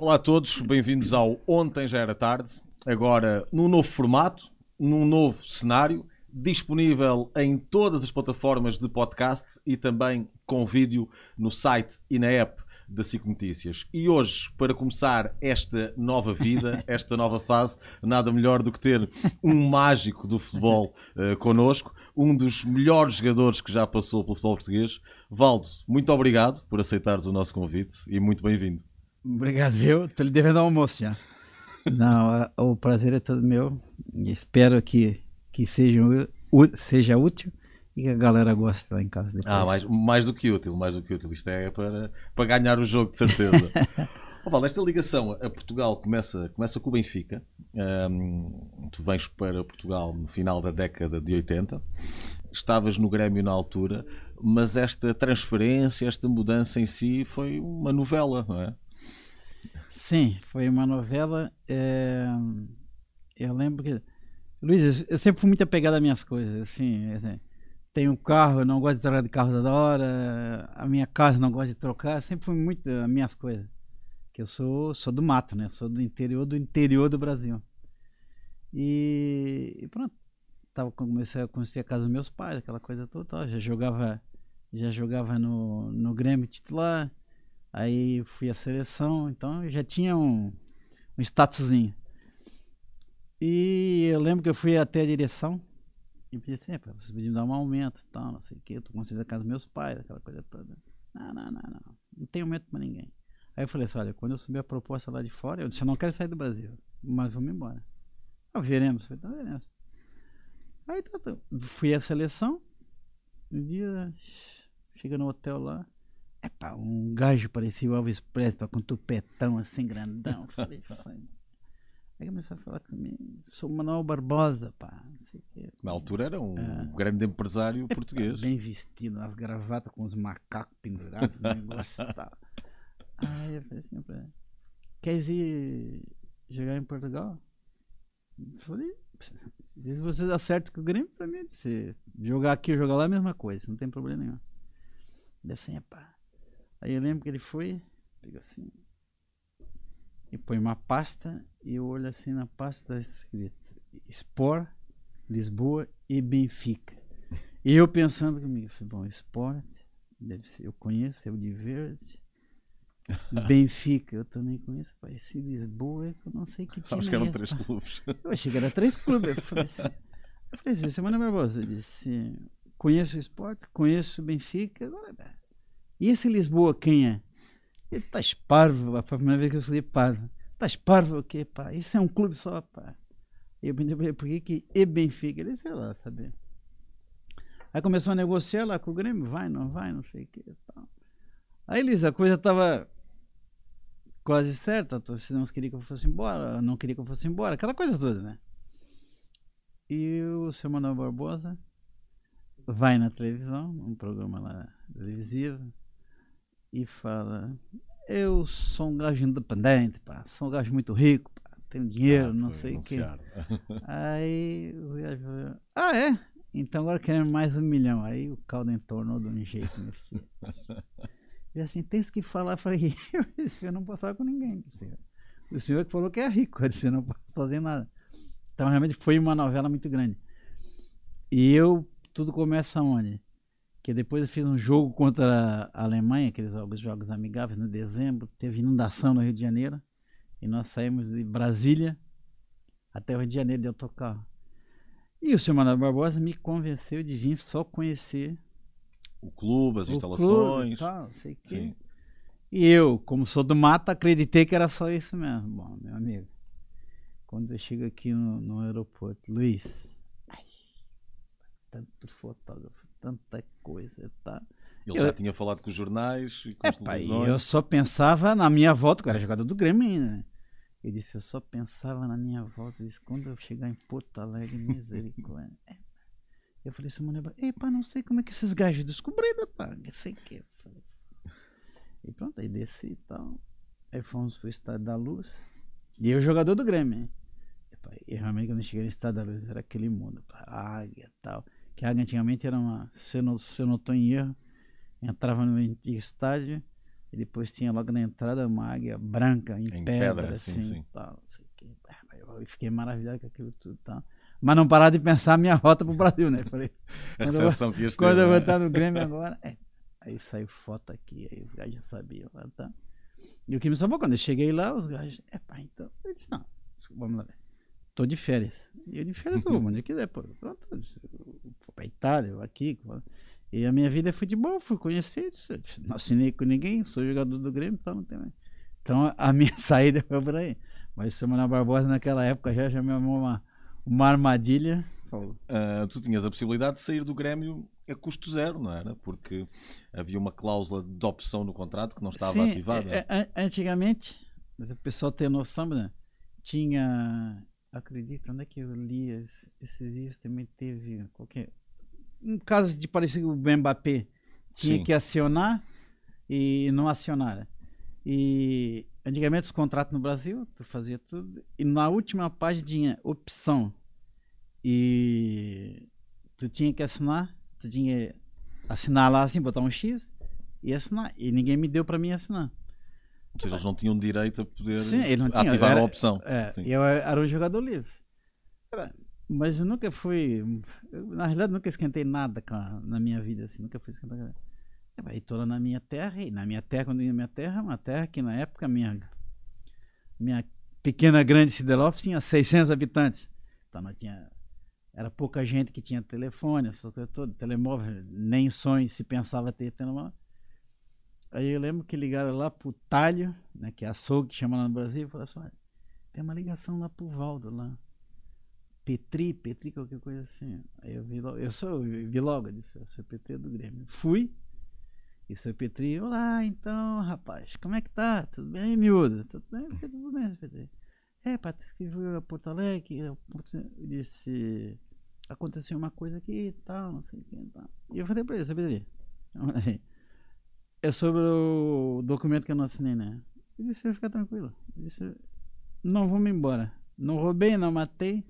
Olá a todos, bem-vindos ao Ontem Já Era Tarde. Agora num novo formato, num novo cenário, disponível em todas as plataformas de podcast e também com vídeo no site e na app da SIC Notícias. E hoje, para começar esta nova vida, esta nova fase, nada melhor do que ter um mágico do futebol uh, connosco, um dos melhores jogadores que já passou pelo futebol português. Valdo, muito obrigado por aceitares o nosso convite e muito bem-vindo. Obrigado, eu. Estou lhe devendo almoço já. Não, o prazer é todo meu. Espero que, que seja, seja útil e que a galera goste lá em casa depois. Ah, mais, mais do que útil, mais do que útil. Isto é para, para ganhar o jogo, de certeza. oh, Val, esta ligação a Portugal começa, começa com o Benfica. Um, tu vens para Portugal no final da década de 80. Estavas no Grêmio na altura, mas esta transferência, esta mudança em si foi uma novela, não é? Sim, foi uma novela. É... Eu lembro que. Luiz, eu sempre fui muito apegado às minhas coisas. Assim, assim, tenho um carro, eu não gosto de trocar de carro toda hora. A minha casa não gosto de trocar. Sempre fui muito as minhas coisas. Que eu sou, sou do mato, né? Sou do interior do interior do Brasil. E, e pronto. Tava, comecei a construir a casa dos meus pais, aquela coisa toda. Já jogava, já jogava no, no Grêmio titular Aí fui à seleção, então já tinha um, um statuszinho. E eu lembro que eu fui até a direção e pedi assim, vocês podiam dar um aumento e tal, não sei o que, eu tô construindo a casa dos meus pais, aquela coisa toda. Não, não, não, não, não tem aumento pra ninguém. Aí eu falei assim, olha, quando eu subir a proposta lá de fora, eu disse, eu não quero sair do Brasil, mas vamos embora. Ah, veremos, falei, então veremos. Aí tá. fui à seleção, um dia, chega no hotel lá, Epá, um gajo parecia o Elvis Presley, com tupetão assim grandão. Falei, Aí começou a falar comigo, sou o Manuel Barbosa, pá. Na altura era um é. grande empresário português. Bem vestido, nas gravatas com os macacos pendurados, o negócio tal. Aí eu falei assim, pra queres ir jogar em Portugal? Eu falei, se você acerta com o Grêmio, pra mim, se jogar aqui ou jogar lá é a mesma coisa, não tem problema nenhum. Deve ser, pá. Aí eu lembro que ele foi, pega assim, e põe uma pasta, e eu olho assim na pasta, tá escrito Sport, Lisboa e Benfica. E eu pensando comigo, bom, Sport, deve ser, eu conheço, é o de verde. Benfica, eu também conheço. Pai, esse Lisboa, eu não sei que time Acho que eram é três clubes. Eu achei que era três clubes. Eu falei assim, eu falei assim Semana Barbosa, eu disse, conheço o esporte, conheço o Benfica, agora e esse Lisboa quem é? Tá parvo, a primeira vez que eu falei parvo. Tá parvo o quê, pá? Isso é um clube só, pá. Eu perguntei por que e Benfica? Ele, sei lá, saber. Aí começou a negociar lá com o Grêmio, vai, não vai, não sei o que tal. Aí, Luiz, a coisa tava quase certa, a torcida não queria que eu fosse embora, não queria que eu fosse embora, aquela coisa toda, né? E o seu Manuel Barbosa vai na televisão, um programa lá televisivo, e fala: Eu sou um gajo independente, pá, sou um gajo muito rico, pá, tenho dinheiro, ah, não sei o quê. Aí o gajo falou: Ah, é? Então agora queremos mais um milhão. Aí o caldo entornou de um jeito, meu filho. E assim, tem que falar. Eu falei: Eu não posso falar com ninguém. Senhor. O senhor que falou que é rico, eu disse: Eu não posso fazer nada. Então realmente foi uma novela muito grande. E eu, tudo começa onde? Que depois eu fiz um jogo contra a Alemanha, aqueles jogos, jogos amigáveis, no dezembro, teve inundação no Rio de Janeiro, e nós saímos de Brasília até o Rio de Janeiro de autocarro. E o senhor Manuel Barbosa me convenceu de vir só conhecer o clube, as o instalações. Clube, tal, sei que. E eu, como sou do mato, acreditei que era só isso mesmo. Bom, meu amigo, quando eu chego aqui no, no aeroporto, Luiz, ai, tanto fotógrafo, tanta coisa, tá? Ele eu, já tinha falado com os jornais e com é, televisões. Eu só pensava na minha volta, que eu era jogador do Grêmio ainda. Né? Ele disse, eu só pensava na minha volta. Ele disse, quando eu chegar em Porto Alegre, misericórdia. É. Eu falei mano, ei, pá, não sei como é que esses gajos descobriram, pá, não sei o que. E pronto, aí desci e tal. Aí fomos pro Estádio da Luz. E eu, jogador do Grêmio, hein? E realmente, quando eu cheguei no Estádio da Luz, era aquele mundo, pá, águia e tal que antigamente era uma, se eu não, se eu não estou em erro, entrava no estádio, E depois tinha logo na entrada uma águia branca em, Em pedra, pedra, sim, assim, sim. tal. Ah, Eu fiquei maravilhado com aquilo tudo, tal. Mas não parar de pensar a minha rota pro Brasil, né? Falei, Quando eu vou- que quando eu não vou estar no Grêmio agora. é. Aí saiu foto aqui, aí os gajos já sabiam. Tá. E o que me salvou, quando eu cheguei lá, os gajos. É pá, então. Eu disse, não, vamos lá. Tô de férias. E eu de férias eu vou, onde quiser, pô. Pronto, eu eu vou pra Itália, eu vou aqui. E a minha vida é futebol, fui conhecer. eu Não assinei com ninguém, sou jogador do Grêmio, então não tem mais. Então a minha saída foi por aí. Mas Samuel Barbosa naquela época já, já me armou uma, uma armadilha. Ah, tu tinhas a possibilidade de sair do Grêmio a custo zero, não era? Porque havia uma cláusula de opção no contrato que não estava Sim, ativada. é- é- antigamente, o pessoal tem noção, né? tinha. Acredito, onde é que eu li es- esses dias também teve qualquer. Um caso de parecido com o Mbappé. Tinha Sim. que acionar e não acionar. E antigamente os contratos no Brasil, tu fazia tudo. E na última página tinha opção. E tu tinha que assinar, tu tinha assinar lá assim, botar um X e assinar. E ninguém me deu para mim assinar. Ou seja, eles não tinham direito a poder Sim, ativar era- a opção. É, Sim. eu era um jogador livre. Mas eu nunca fui. eu, na realidade, nunca esquentei nada a- na minha vida, assim. Nunca fui esquentar nada. É, E tô lá na minha terra, e na minha terra, quando eu ia na minha terra, uma terra que na época minha, minha pequena grande Siderlof tinha 600 habitantes. Então não tinha. Era pouca gente que tinha telefone, essas coisas todas, telemóvel, nem sonho se pensava ter telemóvel. Aí eu lembro que ligaram lá pro Talho, né, que é açougue que chama lá no Brasil, e falaram assim, olha, tem uma ligação lá pro Valdo lá. Petri, Petri, qualquer coisa assim. Aí eu vi logo, eu sou, eu vi logo, eu disse, eu sou Petri do Grêmio. Fui, e sou Petri, olá, então, rapaz, como é que tá? Tudo bem, miúdo? Tudo bem? Tudo bem, Petri. É, Patrícia, que veio a Porto Alegre, eu disse, aconteceu uma coisa aqui e tal, não sei o que e tal. E eu falei pra ele, seu Petri, é sobre o documento que eu não assinei, né? Ele disse, fica tranquilo. Ele disse, não vou me embora. Não roubei, não matei.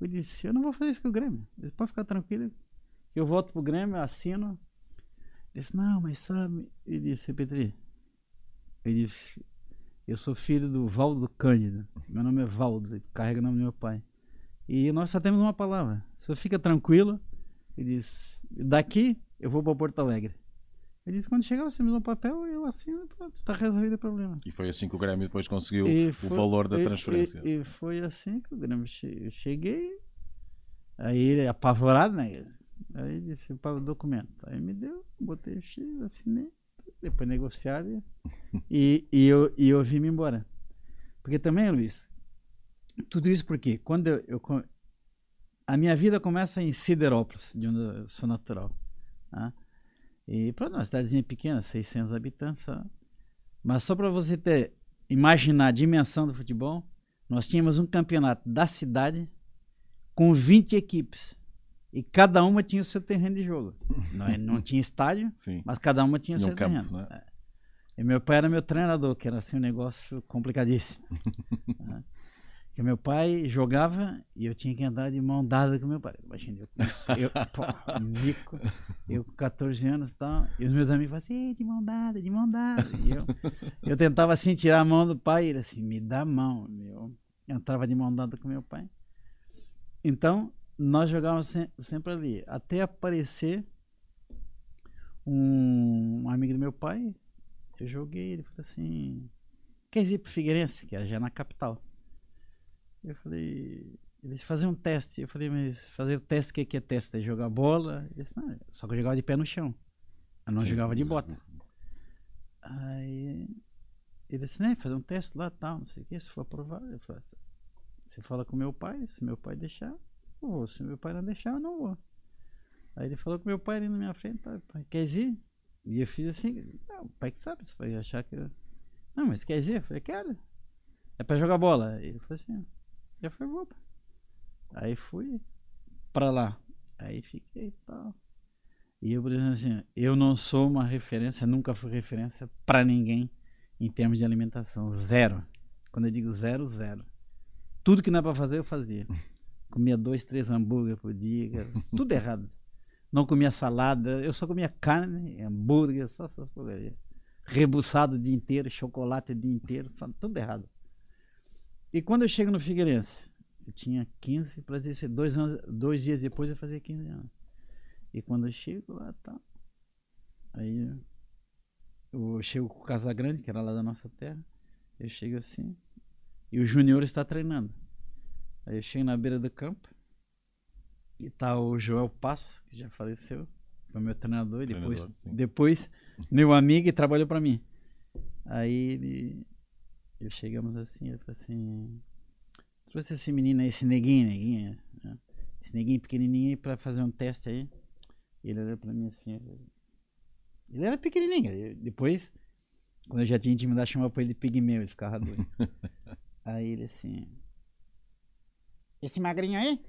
Eu disse, eu não vou fazer isso com o Grêmio. Ele pode ficar tranquilo. Eu volto pro Grêmio, eu assino. Ele disse, não, mas sabe... Ele disse, Petri, ele disse, eu sou filho do Valdo Cândido. Meu nome é Valdo, carrega o nome do meu pai. E nós só temos uma palavra. Só fica tranquilo. Ele disse, daqui eu vou para Porto Alegre. Ele disse, quando chegar você me dá um papel, eu assino pronto, está resolvido o problema. E foi assim que o Grêmio depois conseguiu E o foi- valor da e- transferência. E, e foi assim que o Grêmio che- eu cheguei. Aí ele apavorado, né? Aí disse, paga o documento. Aí me deu, botei o X, assinei, depois negociaram e, e, eu, e eu vim embora. Porque também, Luiz, tudo isso porque quando eu, eu a minha vida começa em Siderópolis, de onde eu sou natural. Tá? E pronto, uma cidadezinha pequena, 600 habitantes. só. Mas só para você ter imaginar a dimensão do futebol, nós tínhamos um campeonato da cidade com 20 equipes. E cada uma tinha o seu terreno de jogo. Não, é- não tinha estádio, Sim. mas cada uma tinha o seu campo, terreno. né? É. E meu pai era meu treinador, que era assim um negócio complicadíssimo. Porque meu pai jogava e eu tinha que andar de mão dada com meu pai. Imagina, eu, eu pô, mico, eu com 14 anos e tal, e os meus amigos falavam assim, "Ei, de mão dada, de mão dada. E eu, eu tentava assim tirar a mão do pai, e ele assim, me dá a mão. Eu entrava de mão dada com meu pai. Então, nós jogávamos se- sempre ali, até aparecer um, um amigo do meu pai, eu joguei, ele falou assim, quer ir pro Figueirense, que era já na capital. Eu falei, eles faziam um teste. Eu falei, mas fazer o teste, o que, que é teste? É jogar bola? Ele disse, não, só que eu jogava de pé no chão. Eu não Sim. jogava de bota. Aí ele disse, né, fazer um teste lá tal, não sei o que, se for aprovado. Eu falei, você fala com meu pai, se meu pai deixar, eu vou. Se meu pai não deixar, eu não vou. Aí ele falou com meu pai ali na minha frente, tá, pai, quer ir? E eu fiz assim, não, o pai que sabe, se vai achar que eu... Não, mas quer ir? Eu falei, quero. É pra jogar bola. Ele falou assim, já foi vou. pai. Aí fui pra lá. Aí fiquei e tal. E eu, por exemplo, assim, eu não sou uma referência, nunca fui referência pra ninguém em termos de alimentação. Zero. Quando eu digo zero, zero. Tudo que não é pra fazer, eu fazia. Comia dois, três hambúrguer por dia, tudo errado. Não comia salada, eu só comia carne, hambúrguer, só essas porcarias. rebuçado o dia inteiro, chocolate o dia inteiro, só- tudo errado. E quando eu chego no Figueirense, eu tinha 15, para dizer dois, anos, dois dias depois eu fazia 15 anos. E quando eu chego lá, tá. Aí eu chego com o Casagrande, que era lá da nossa terra. Eu chego assim, e o Júnior está treinando. Aí eu chego na beira do campo, e tá o Joel Passos, que já faleceu, foi meu treinador, e depois, sim. depois meu amigo e trabalhou para mim. Aí ele, eu chegamos assim, ele falou assim, trouxe esse menino aí, esse neguinho, neguinho, né? esse neguinho pequenininho aí pra fazer um teste aí. Ele olhou pra mim assim, ele era pequenininho, eu- depois, quando eu já tinha intimidade, chamava pra ele de pigmeu, ele ficava doido. aí ele assim, esse magrinho aí,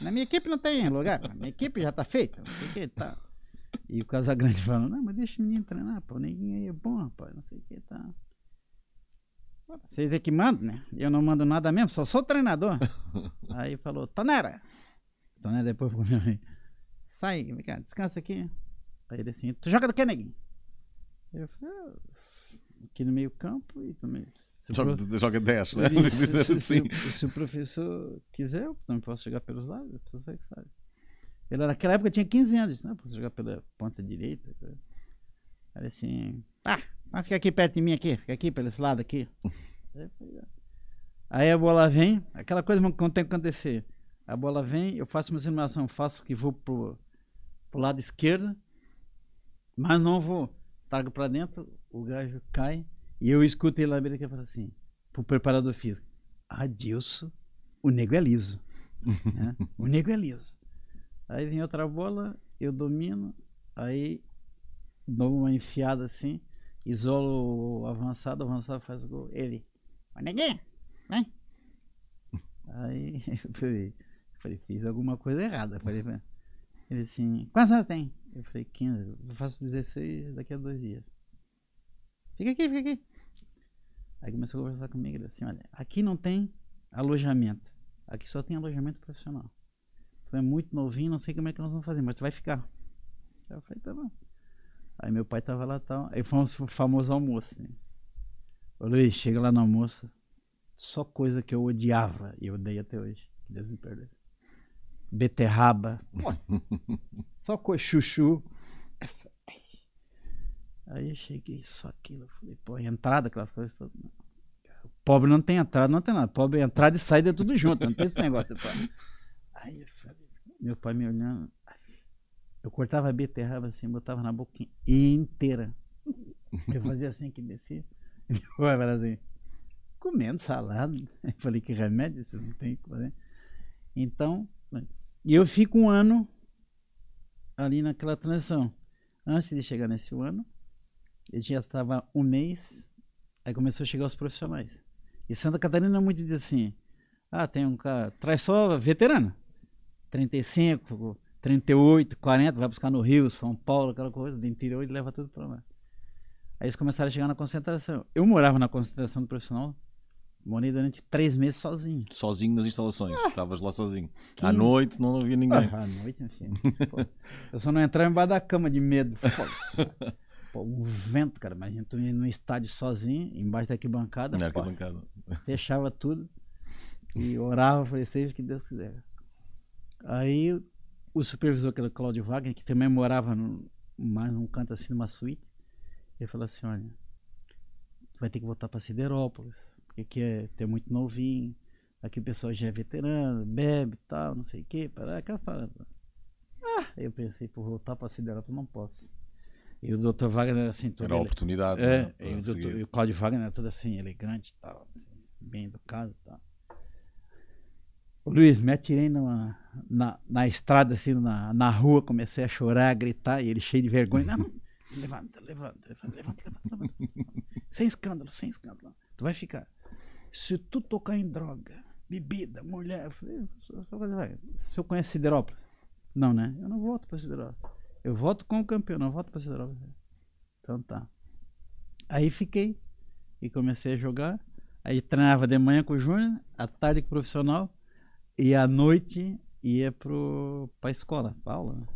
na minha equipe não tem lugar, na minha equipe já tá feita, não sei o que, tá. E o Casagrande falando, não, mas deixa o menino treinar, pô, o neguinho aí é bom, rapaz, não sei o que, tá. Vocês é que mandam, né? Eu não mando nada mesmo, só sou treinador. aí falou, Tonera. Tonera depois ficou meu amigo. Sai, vem cá, descansa aqui. Aí ele assim, tu joga do que, neguinho? Eu falei, "Ah, aqui no meio campo e também. pro- Joga, joga 10, né? se, se- assim. se- se o professor quiser, eu também posso jogar pelos lados, a pessoa que sabe. Ele naquela época tinha 15 anos, né? Posso jogar pela ponta direita. Aí assim, ah, vai ficar aqui perto de mim aqui, fica aqui pelo esse lado aqui. Aí "Ah." A bola vem, aquela coisa que não tem que acontecer. A bola vem, eu faço uma simulação, faço que vou pro, pro lado esquerdo, mas não vou. Trago pra dentro, o gajo cai, e eu escuto ele lá beira que fala assim, pro preparador físico, Adilson, o nego é liso. né? O nego é liso. Aí vem outra bola, eu domino, aí dou uma enfiada assim, isolo o avançado, o avançado faz o gol. Ele, ô neguinho, vem. Aí eu falei, eu falei, fiz alguma coisa errada. Falei, ele assim, quantos anos tem? Eu falei, 15, eu faço 16 daqui a dois dias. Fica aqui, fica aqui. Aí começou a conversar comigo, ele assim, olha, aqui não tem alojamento. Aqui só tem alojamento profissional. Tu é muito novinho, não sei como é que nós vamos fazer, mas tu vai ficar. Eu falei, tá bom. Aí meu pai tava lá e tal. Aí fomos pro famoso almoço. Né? Ô Luiz, chega lá no almoço. Só coisa que eu odiava e odeio até hoje. Que Deus me perdoe. Beterraba. Só coisa chuchu. Aí eu cheguei, só aquilo. Eu falei, pô, entrada, aquelas coisas todas. Pobre não tem entrada, não tem nada. Pobre entrada e saída é tudo junto. Não tem esse negócio. Pô. Aí eu falei, meu pai me olhando. Eu cortava a beterraba assim, botava na boca inteira. Eu fazia assim que descia. Pai falava assim, comendo salada. Eu falei, que remédio isso não tem o que fazer. Então, e eu fico um ano ali naquela transição. Antes de chegar nesse ano, eu já estava um mês, aí começou a chegar os profissionais. E Santa Catarina muito diz assim, ah, tem um cara, traz só veterano. 35, 38, 40, vai buscar no Rio, São Paulo, aquela coisa, do interior e leva tudo para lá. Aí eles começaram a chegar na concentração. Eu morava na concentração do profissional, morei durante três meses sozinho. Sozinho nas instalações. Estavas lá sozinho. Que- À noite não havia ninguém. Ah, à noite, assim. pô, eu só não entrava embaixo da cama de medo. Foda. Pô, um vento, cara. Imagina tu ir num estádio sozinho, embaixo da arquibancada, Na arquibancada. fechava tudo e orava, falei, seja o que Deus quiser. Aí o supervisor, que era o Claudio Wagner, que também morava no, mais num canto assim, numa suíte, ele falou assim, olha, tu vai ter que voltar para Siderópolis, porque aqui é, tem muito novinho, aqui o pessoal já é veterano, bebe e tal, não sei o que, para aquela parada. Ah, eu pensei, por voltar para Siderópolis não posso. E o Dr. Wagner, assim, todo Era a oportunidade. é, né, para e o, doutor, e o Cláudio Wagner era todo assim, elegante e tal, assim, bem educado e tal. Luiz, me atirei numa, na, na estrada, assim, na, na rua, comecei a chorar, a gritar, e ele cheio de vergonha. Não, levanta, levanta, levanta, levanta, levanta, levanta. Sem escândalo, sem escândalo. Tu vai ficar. Se tu tocar em droga, bebida, mulher, se eu conheço Siderópolis? Não, né? Eu não volto pra Siderópolis. Eu volto como campeão, não volto pra Siderópolis. Então tá. Aí fiquei e comecei a jogar. Aí treinava de manhã com o Júnior, à tarde com o profissional e à noite ia pro, pra escola, pra aula. Né?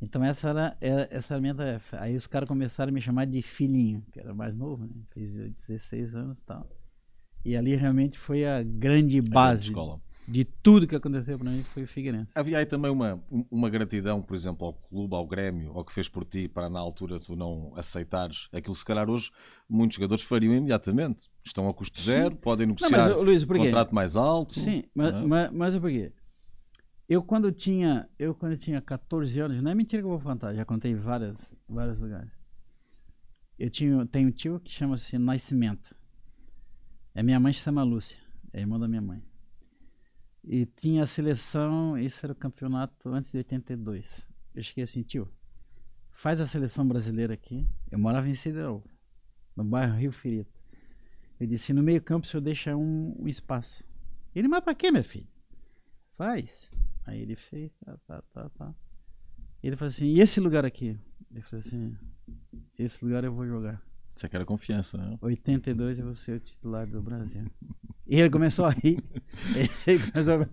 Então essa era, é- essa era a minha tarefa. Aí os caras começaram a me chamar de filhinho, que era mais novo, né? Fiz 16 anos e tal. E ali realmente foi a grande A grande base escola. De tudo que aconteceu para mim foi o Figueirense. Havia aí também uma, uma gratidão, por exemplo, ao clube, ao Grêmio, ao que fez por ti, para na altura tu não aceitares aquilo se calhar hoje muitos jogadores fariam imediatamente. Estão a custo zero, podem Não, negociar mas ô, Luís, um contrato mais alto. Sim, mas, não é? mas, mas é por quê? Eu quando tinha, eu quando tinha 14 anos, não é mentira que eu vou contar, já contei várias, vários lugares. Eu tinha, tenho um tio que chama-se Nascimento. É minha mãe se chama Lúcia, é irmã da minha mãe. E tinha a seleção, isso era o campeonato antes de 82. Eu cheguei assim, tio, faz a seleção brasileira aqui. Eu morava em Siderol, no bairro Rio Ferido. Eu disse, no meio campo o senhor deixa um, um espaço. Ele, mas pra quê, meu filho? Faz. Aí ele fez, tá, tá, tá, tá. Ele falou assim, e esse lugar aqui? Ele falou assim, esse lugar eu vou jogar. Isso é que era confiança, não é? 82 eu vou ser o titular do Brasil. E ele começou a rir. Ele começou a.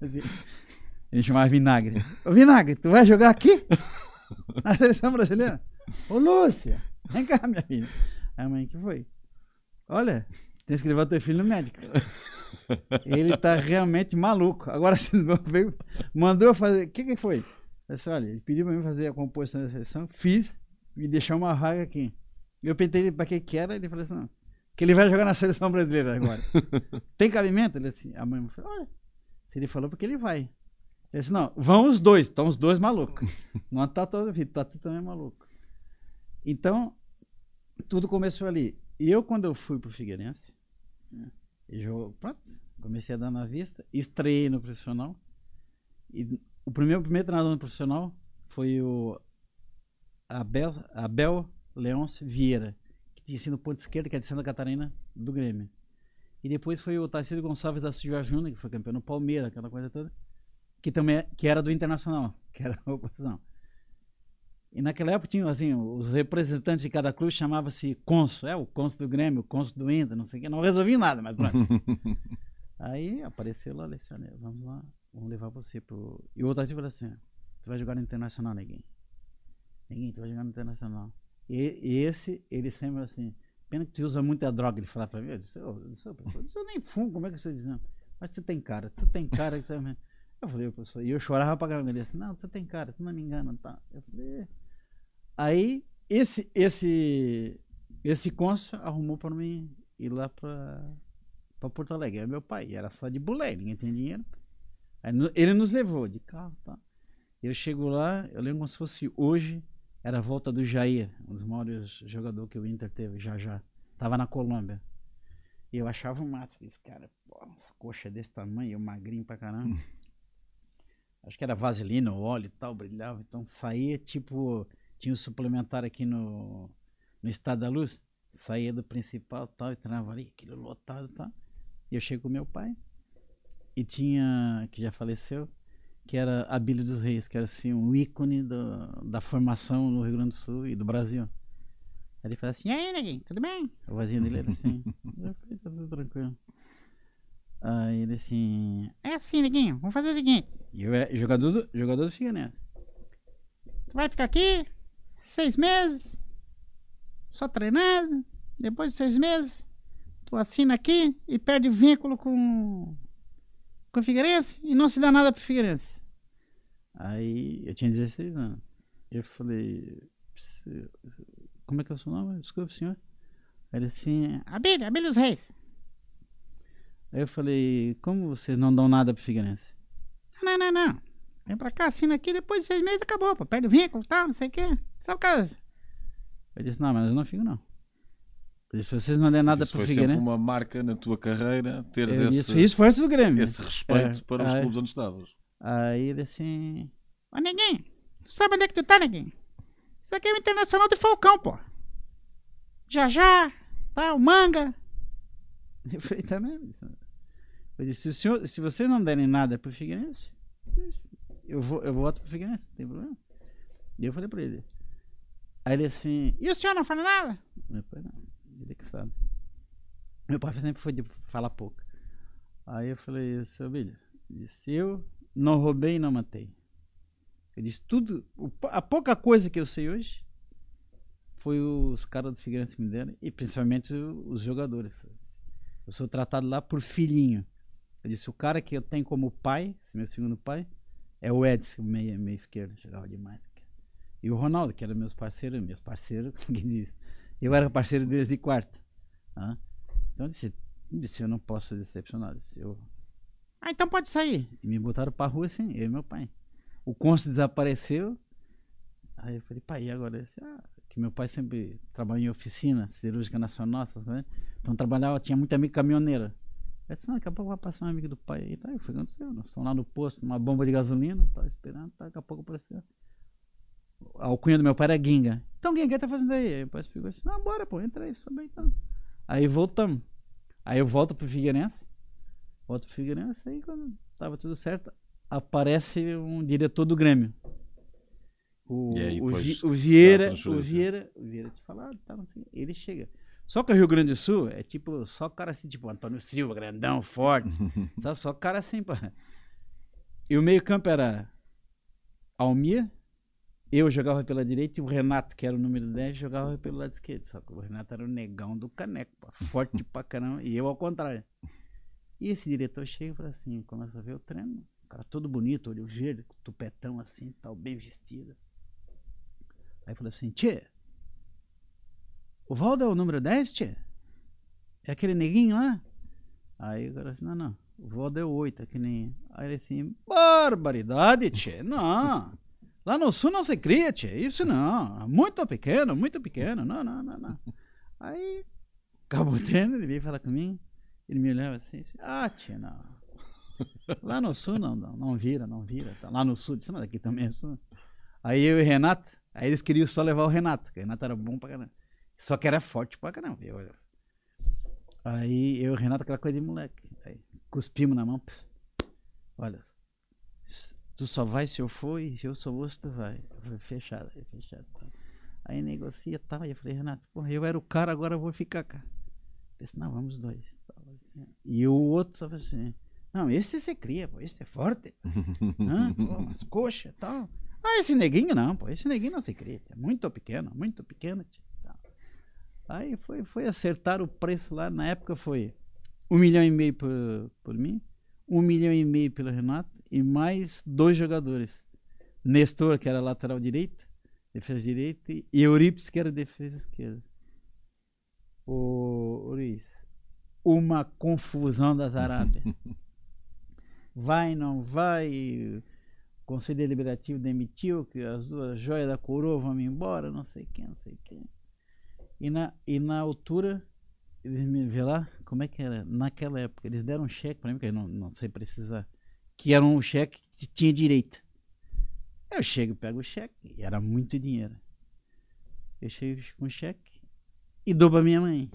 Ele chamava Vinagre. Ô Vinagre, tu vai jogar aqui? Na seleção brasileira? Ô Lúcia, vem cá, minha filha. Aí a mãe, que foi? Olha, tem que levar teu filho no médico. Ele tá realmente maluco. Agora vocês vão ver. Mandou eu fazer. O que, que foi? Eu disse, olha, ele pediu pra mim fazer a composição da seleção, fiz e deixar uma vaga aqui. Eu perguntei pra que que era, ele falou assim, não, que ele vai jogar na seleção brasileira agora. Tem cabimento? Ele assim, a mãe falou, olha, ele falou porque ele vai. Ele disse, não, vão os dois, estão os dois malucos. Não tá todo filho, tá tudo também maluco. Então, tudo começou ali. E eu, quando eu fui pro Figueirense, né, e jo- pronto, comecei a dar na vista, estreiei no profissional. E o primeiro, o primeiro treinador no profissional foi o Abel, Abel Leôncio Vieira, que tinha sido ponto esquerda, que é de Santa Catarina, do Grêmio. E depois foi o Tarcísio Gonçalves da Silva Júnior, que foi campeão no Palmeiras, aquela coisa toda, que também é- que era do Internacional, que era a oposição. E naquela época tinha assim, os representantes de cada clube chamava-se cônsul, é o cônsul do Grêmio, o cônsul do Inter, não sei o que, não resolvi nada, mas pronto. Aí apareceu lá, Alexandre, vamos lá, vamos levar você pro. E o outro falou assim: você vai jogar no Internacional, ninguém. Ninguém, tu vai jogar no Internacional. E, e esse, ele sempre assim, pena que tu usa muita droga, ele fala pra mim, eu disse, ô, professor, professor, eu nem fumo, como é que você diz? Mas tu tem cara, tu tem cara que também. Eu falei, "Ô, professor, e eu chorava pra caramba. Ele disse, não, tu tem cara, tu não me engana, tá? Eu falei, "É." aí esse, esse, esse cônsul arrumou pra mim ir lá pra, pra Porto Alegre. Era meu pai, era só de bulé, ninguém tem dinheiro. Aí ele nos levou de carro, tá? Eu chego lá, eu lembro como se fosse hoje, era a volta do Jair, um dos maiores jogadores que o Inter teve, já já. Tava na Colômbia. E eu achava o máximo, esse cara, pô, umas coxas desse tamanho, eu magrinho pra caramba. Acho que era vaselina, óleo e tal, brilhava. Então saía tipo, tinha o suplementar aqui no, no Estado da Luz. Saía do principal e tal, e treinava ali, aquilo lotado e tal. E eu chego com meu pai. E tinha, que já faleceu, que era Abílio dos Reis, que era assim, um ícone do, da formação no Rio Grande do Sul e do Brasil. Aí ele falou assim, e aí, neguinho, tudo bem? A vozinha dele era assim. eu falei, tá tudo tranquilo. Aí ele assim, é assim, neguinho, vamos fazer o seguinte. E eu é jogador do, jogador do Figueirense. Tu vai ficar aqui seis meses, só treinando. Depois de seis meses, tu assina aqui e perde vínculo com, com o Figueirense e não se dá nada pro Figueirense. Aí eu tinha 16 anos. Eu falei, "Se- como é que é o seu nome? Desculpe, senhor. Ele assim, Abílio, Abílio dos Reis. Aí eu falei, como vocês não dão nada pro Figueirense? Não, não, não. Vem pra cá, assina aqui, depois de seis meses acabou, pô. Perde o vínculo tal, não sei o quê. Sabe o caso? Eu disse, não, mas eu não fico não. Eu disse, vocês não dêem nada Isso pro foi sempre Figueirense. uma marca na tua carreira, teres Eu esse, disse, isso foi antes do Grêmio. esse respeito É, para os aí- clubes onde estavas. Aí ele assim. Ô neguinho, tu sabe onde é que tu tá, neguinho? Isso aqui é o Internacional do Falcão, pô. Já já, tá, o manga. Eu falei, tá mesmo? Eu disse, se, o senhor, se vocês não derem nada pro Figueirense, eu, vou, eu volto pro Figueirense, não tem problema. E eu falei pra ele. Aí ele assim, e o senhor não fala nada? Meu pai não, ele que sabe. Meu pai sempre foi de falar pouco. Aí eu falei, seu Bilho, disse, eu não roubei e não matei. Eu disse, tudo, a pouca coisa que eu sei hoje foi os caras do Figueirense me deram, e principalmente os jogadores. Eu sou tratado lá por filhinho. Eu disse, o cara que eu tenho como pai, meu segundo pai, é o Edson, meia, meia esquerda, jogava demais. E o Ronaldo, que era meus parceiros, meus parceiros, que diz, eu era parceiro deles de quarta. tá? Então eu disse, disse, eu não posso. Eu disse, eu... Ah, então pode sair. E me botaram pra rua assim, eu e meu pai. O cônsul desapareceu. Aí eu falei, pai, e agora? Disse, ah, que meu pai sempre trabalhou em oficina cirúrgica nacional, essas coisas. então trabalhava, tinha muito amigo caminhoneiro. Eu disse, não, daqui a pouco vai passar um amigo do pai aí. Tá, eu falei, aconteceu, nós estamos lá no posto, numa bomba de gasolina, tava esperando, tá, daqui a pouco apareceu. A alcunha do meu pai era Ginga. Então, Ginga, o que tá fazendo aí? Aí o pai explicou assim, não, bora, pô, entra aí, sobe aí, então. Aí voltamos. Aí eu volto pro Figueirense. Volto pro Figueirense, aí quando tava tudo certo, aparece um diretor do Grêmio. O, aí, o, o a Vieira, o. Vieira, o Vieira te falar, tá, não sei, ele chega. Só que o Rio Grande do Sul é tipo, só cara assim, tipo Antônio Silva, grandão, forte. sabe? Só cara assim, pá. E o meio-campo era Almir, eu jogava pela direita e o Renato, que era o número 10, jogava pelo lado esquerdo. Só que o Renato era o negão do caneco, pá, forte pra caramba, e eu ao contrário. E esse diretor chega e fala assim, começa a ver o treino, o cara todo bonito, olho verde, tupetão assim, tal, bem vestido. Aí falou assim, tchê, o Valdo é o número 10, tchê? É aquele neguinho lá? Aí o cara assim, não, não, o Valdo é o 8, é que nem... Aí ele assim, barbaridade, tchê, não... Lá no sul não se cria, tchê. Isso não. Muito pequeno, muito pequeno. Não, não, não, não. Aí, acabou o treino, ele veio falar comigo. Ele me olhava assim, assim ah, tchê, não. Lá no sul não, não, não vira, não vira. Tá. Lá no sul, disse, mas aqui também é sul. Aí eu e o Renato, aí eles queriam só levar o Renato, que o Renato era bom pra caramba. Só que era forte pra caramba. Eu, aí eu e o Renato, aquela coisa de moleque. Aí, cuspimos na mão. pff, olha, tu só vai se eu for e se eu sou você, tu vai. Eu falei, fechado, fechado. Tá. Aí negocia e tal. E eu falei, Renato, porra, eu era o cara, agora eu vou ficar cá. Ele disse, não, vamos dois. E o outro só falou assim, não, esse você cria, pô, esse é forte. Hã? Pô, umas coxas e tal. Ah, esse neguinho não, pô, esse neguinho não se cria. É muito pequeno, muito pequeno. tal. Aí foi, foi acertar o preço lá, na época foi um milhão e meio por, por mim, um milhão e meio pelo Renato e mais dois jogadores. Nestor, que era lateral direito, defesa direita, e Euripides, que era defesa esquerda. Ô, Luiz, uma confusão das Arábias. vai, não vai, o Conselho Deliberativo demitiu, que as duas joias da coroa vão embora, não sei quem, não sei quem. E na, e na altura, eles me vê lá, como é que era? Naquela época, eles deram um cheque para mim, que eu não, não sei precisar, que era um cheque que tinha direito. Eu chego e pego o cheque, e era muito dinheiro. Eu chego com o cheque e dou pra minha mãe.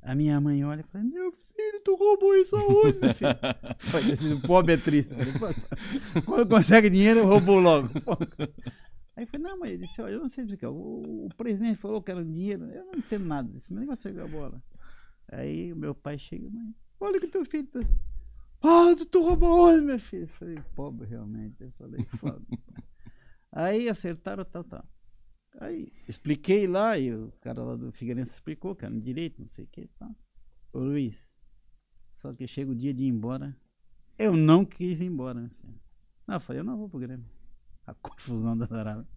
A minha mãe olha e fala: Meu filho, tu roubou isso aonde, meu filho? Falei assim, pobre é triste. Falei, "Pô, Quando consegue dinheiro, roubou logo. Aí eu falei: Não, mãe, eu disse: Olha, eu não sei explicar. O, o presidente falou que era dinheiro. Eu não entendo nada disso, mas nem você jogar bola. Aí o meu pai chega: Mãe, olha que teu filho tá. Ah, tu, roubou onde, meu filho? Eu falei: Pobre, realmente. Eu falei: Foda. Aí acertaram, tal, tal. Aí expliquei lá e o cara lá do Figueirense explicou que era no direito, não sei o que tal. Ô Luiz, só que chega o dia de ir embora, eu não quis ir embora. meu filho. Não, eu falei, eu não vou pro Grêmio. A confusão da Arábia.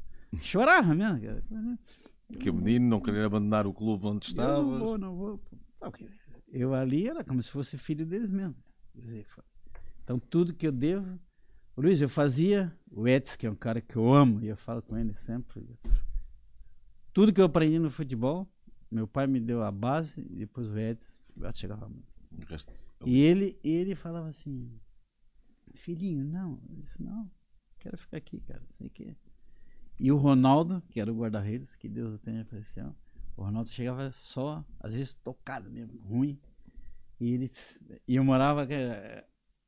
Chorava mesmo. cara. Que o menino não querer abandonar o clube onde Eu não vou, não vou. Tá. Eu ali era como se fosse filho deles mesmo. Então tudo que eu devo. Luiz, eu fazia. O Edson, que é um cara que eu amo, e eu falo com ele sempre. Tudo que eu aprendi no futebol, meu pai me deu a base, e depois o Edson chegava muito. O resto- E ele, ele falava assim, filhinho, não, eu disse, não, quero ficar aqui, cara, sei o quê. E o Ronaldo, que era o guarda-redes, que Deus o tenha aparecido, o Ronaldo chegava só, às vezes tocado mesmo, ruim. E ele, e eu morava eh,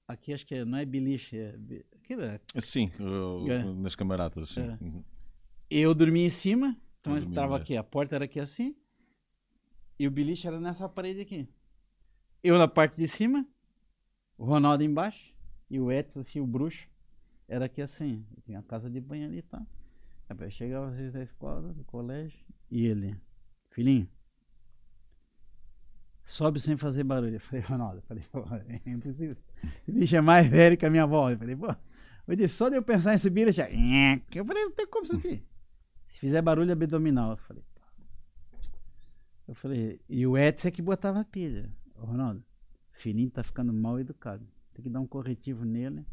aqui, acho que é- não é beliche, é, aquilo é Sim, uh, É. nas camaradas. sim. É. Uhum. Eu dormia em cima, então Eu eu embaixo. aqui, a porta era aqui assim, e o beliche era nessa parede aqui. Eu na parte de cima, o Ronaldo embaixo, e o Edson, assim, o bruxo, era aqui assim, tinha a casa de banho ali e tá? tal. Eu chegava às vezes da escola, do colégio, e ele, filhinho, sobe sem fazer barulho. Eu falei, Ronaldo, eu falei, pô, é impossível. O bicho é mais velho que a minha avó. Eu falei, pô, eu disse, só de eu pensar em subir, ele já. Eu falei, não tem como subir. Se fizer barulho abdominal. Eu falei, pô. Eu falei, e o Edson é que botava pilha. Ô, Ronaldo, o filhinho tá ficando mal educado. Tem que dar um corretivo nele.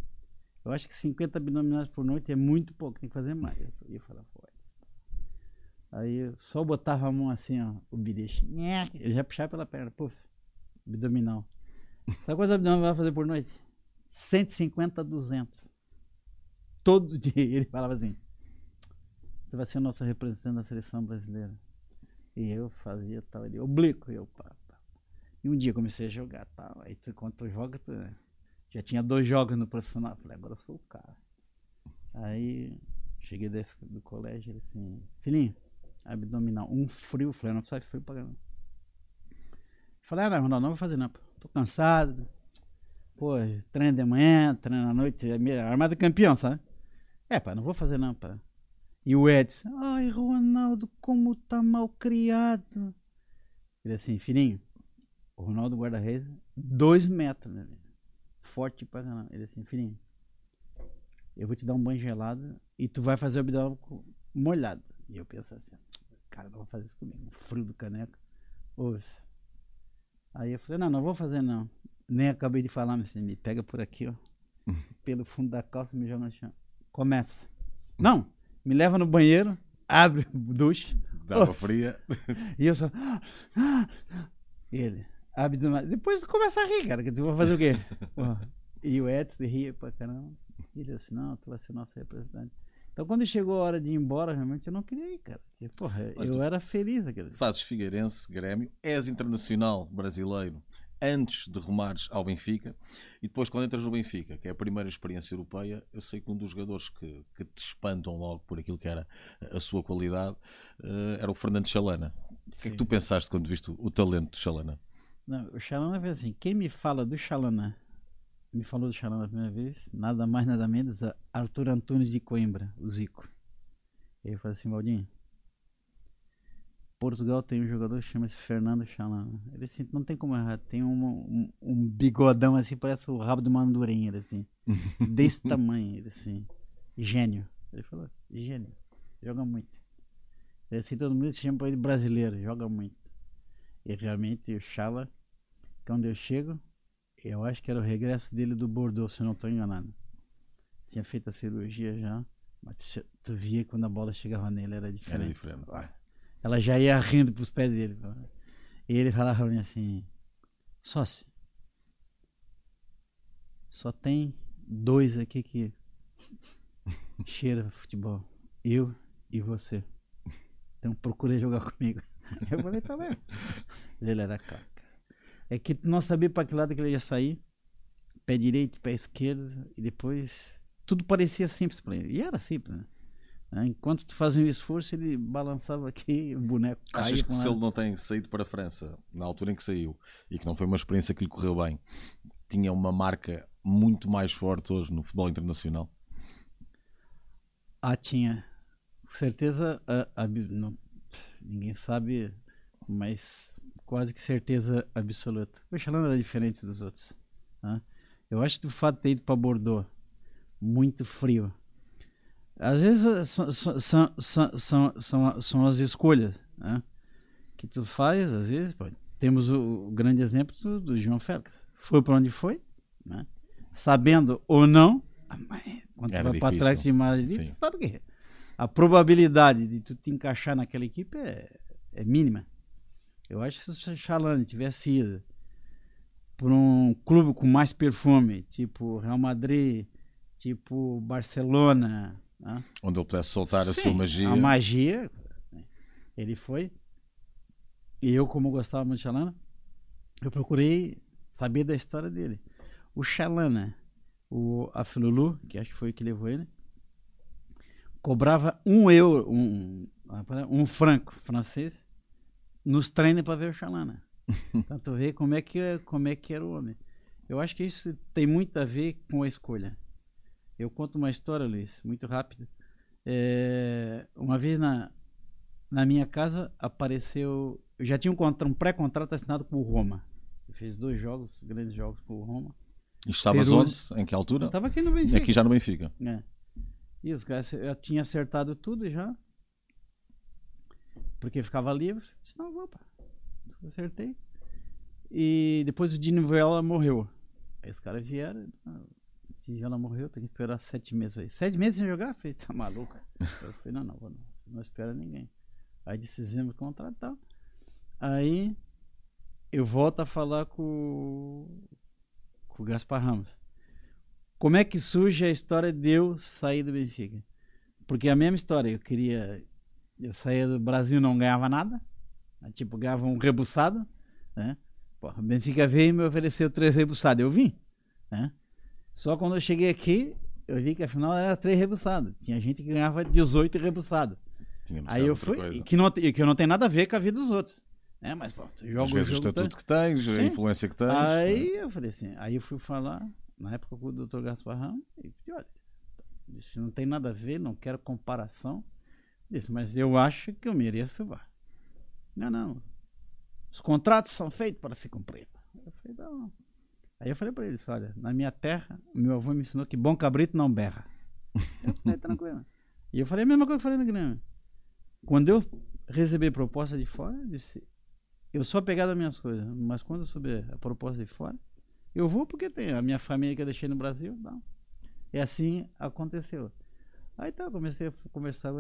Eu acho que 50 abdominais por noite é muito pouco, tem que fazer mais. Eu ia falar, pô. Aí só botava a mão assim, ó, o bilhete. Eu já puxava pela perna, puf, abdominal. Sabe quantos abdominais vai fazer por noite? 150 a 200. Todo dia ele falava assim: Você vai ser o nosso representante da seleção brasileira. E eu fazia tal, ele oblíquo, eu pá. E um dia comecei a jogar tal. Aí tu, quando tu joga, tu já tinha dois jogos no profissional. Falei, agora eu sou o cara. Aí cheguei desse, do colégio, ele assim, filhinho, abdominal, um frio, falei, não sai frio pra caramba. Falei, ah, não, Ronaldo, não vou fazer não, tô cansado. Pô, treino de manhã, treino à noite, é armada campeão, sabe? É, pá, não vou fazer não, pá. E o Edson, ai, Ronaldo, como tá mal criado. Ele assim, filhinho, o Ronaldo guarda-redes, dois metros, né? Forte pra caramba. Ele assim, filhinho, eu vou te dar um banho gelado e tu vai fazer o abdômen molhado. E eu penso assim, cara, não vou fazer isso comigo. Frio do caneco. Ouve. Aí eu falei, não, não vou fazer não. Nem acabei de falar, meu filho, me pega por aqui, ó. Pelo fundo da calça, me joga no chão. Começa. Não, me leva no banheiro, abre o duche. Dava oh. fria. E eu só. Ele, abre do Depois começa a rir, cara, que tu vai fazer o quê? e o Edson ria pra caramba. E ele disse, não, tu vai ser nosso representante. Então, quando chegou a hora de ir embora, realmente eu não queria ir, cara. Porque, porra, Mas eu era feliz aquele Fazes Figueirense, Grêmio, és internacional brasileiro antes de rumares ao Benfica e depois quando entras no Benfica, que é a primeira experiência europeia, eu sei que um dos jogadores que, que te espantam logo por aquilo que era a sua qualidade uh, era o Fernando Chalana. O que é que tu pensaste quando viste o, o talento do Chalana? Não, o Chalana foi assim, quem me fala do Chalana me falou do Xalão a primeira vez, nada mais, nada menos, Arthur Antunes de Coimbra, o Zico. Ele falou assim, Valdinho, Portugal tem um jogador que chama-se Fernando Chalana. Ele assim, não tem como errar, tem um, um, um bigodão assim, parece o rabo do mandurinha, ele assim, desse tamanho, ele assim, gênio. Ele falou, gênio, joga muito. Ele assim, todo mundo se chama ele brasileiro, joga muito. E realmente o Chala, quando eu chego, eu acho que era o regresso dele do Bordeaux, se eu não estou enganado. Tinha feito a cirurgia já, mas tu via quando a bola chegava nele, era diferente. Era diferente. Ela já ia rindo para os pés dele. E ele falava para mim assim: Sócio, só tem dois aqui que cheira futebol. Eu e você. Então procurei jogar comigo. Eu falei, tá bem. Ele era cara é que tu não sabia para que lado que ele ia sair. Pé direito, pé esquerdo, e depois tudo parecia simples para ele. E era simples, né? né? Enquanto tu fazia um esforço, ele balançava aqui, o boneco caía. Achas que se ele não tem saído para a França, na altura em que saiu, e que não foi uma experiência que lhe correu bem, tinha uma marca muito mais forte hoje no futebol internacional? Ah, tinha. Com certeza, a, a, não, ninguém sabe, mas quase que certeza absoluta. O Xalana era diferente dos outros. Né? Eu acho que o fato de ter ido para Bordeaux, muito frio, às vezes são, são, são, são, são, as escolhas né? que tu faz, às vezes. Pô, temos o, o, grande exemplo do, do João Félix. Foi para onde foi, né? sabendo ou não, ah, quando tu vai para trás de Madrid, tu sabe o que A probabilidade de tu te encaixar naquela equipe é, é mínima. Eu acho que se o Chalane tivesse ido por um clube com mais perfume, tipo Real Madrid, tipo Barcelona. Né? Onde ele pudesse soltar Sim, a sua magia. A magia. Ele foi. E eu, como gostava muito de Chalana, eu procurei saber da história dele. O Chalana, o Afilulu, que acho que foi o que levou ele, cobrava um euro, um, um franco francês nos treinos para ver o Xalana. então tu vê como é, que, como é que era o homem. Eu acho que isso tem muito a ver com a escolha. Eu conto uma história, Luiz, muito rápida. É, uma vez na, na minha casa apareceu. Eu já tinha um, um pré-contrato assinado com o Roma. Eu fiz dois jogos, grandes jogos com o Roma. E estavas Perus. onde? Em que altura? Eu tava aqui no Benfica. Aqui já no Benfica. É. E os caras, eu tinha acertado tudo já. Porque ficava livre. Disse, não, vou, pá. Acertei. E depois o Dino Viola morreu. Aí os caras vieram. ah, Viola morreu, tem que esperar sete meses aí. Sete meses sem jogar? Falei, tá maluco? Eu falei, não, não, não. Não espera ninguém. Aí e tal. Aí eu volto a falar com, com o Gaspar Ramos. Como é que surge a história de eu sair do Benfica? Porque é a mesma história, eu queria. Eu saía do Brasil não ganhava nada. né? Tipo, ganhava um rebuçado. Né? O Benfica veio e me ofereceu três rebuçados. Eu vim. Né? Só quando eu cheguei aqui, eu vi que afinal era três rebuçados. Tinha gente que ganhava 18 rebuçados. Aí eu fui. coisa. E que, não, que não tem nada a ver com a vida dos outros. Né? Mas, pô, tu joga Às o vezes o estatuto que tens, a influência que tens. Aí eu falei assim, aí eu fui falar, na época com o Dr. Gaspar Ramos, e disse, olha, isso não tem nada a ver, não quero comparação. Disse, mas eu acho que eu mereço vá. Não, não. Os contratos são feitos para se cumprir. Eu falei, não. Aí eu falei para eles, olha, na minha terra, meu avô me ensinou que bom cabrito não berra. Eu falei, tranquilo. E eu falei a mesma coisa que eu falei no Grêmio. Quando eu recebi proposta de fora, eu disse, eu sou apegado às minhas coisas, mas quando eu souber a proposta de fora, eu vou porque tem a minha família que eu deixei no Brasil. Não. E assim aconteceu. Aí tá, comecei a conversar.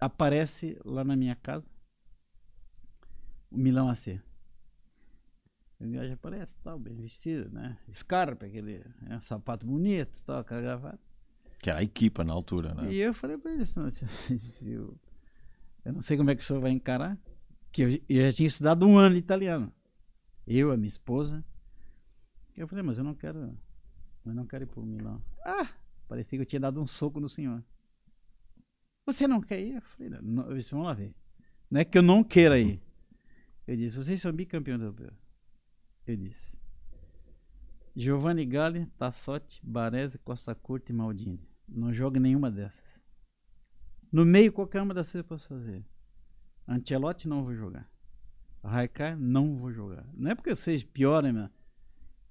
Aparece lá na minha casa o Milão AC. O gajo aparece, tal, bem vestido, né? Scarpa, aquele né, sapato bonito, tal, aquela gravata. Que era a equipa na altura, não é? E eu falei pra ele, assim, eu, eu não sei como é que o senhor vai encarar, que eu, eu já tinha estudado um ano de italiano. Eu, a minha esposa. Eu falei, mas eu não quero, eu não quero ir pro Milão. Ah, parecia que eu tinha dado um soco no senhor. Você não quer ir? Eu falei, não, não, disse, vamos lá ver. Não é que eu não queira ir. Eu disse, vocês são bicampeões europeus. Eu disse. Giovanni Galli, Tassotti, Baresi, Costa Curta e Maldini. Não joga nenhuma dessas. No meio, qualquer uma dessas eu posso fazer. Ancelotti não vou jogar. Raikar não vou jogar. Não é porque vocês piorem, meu.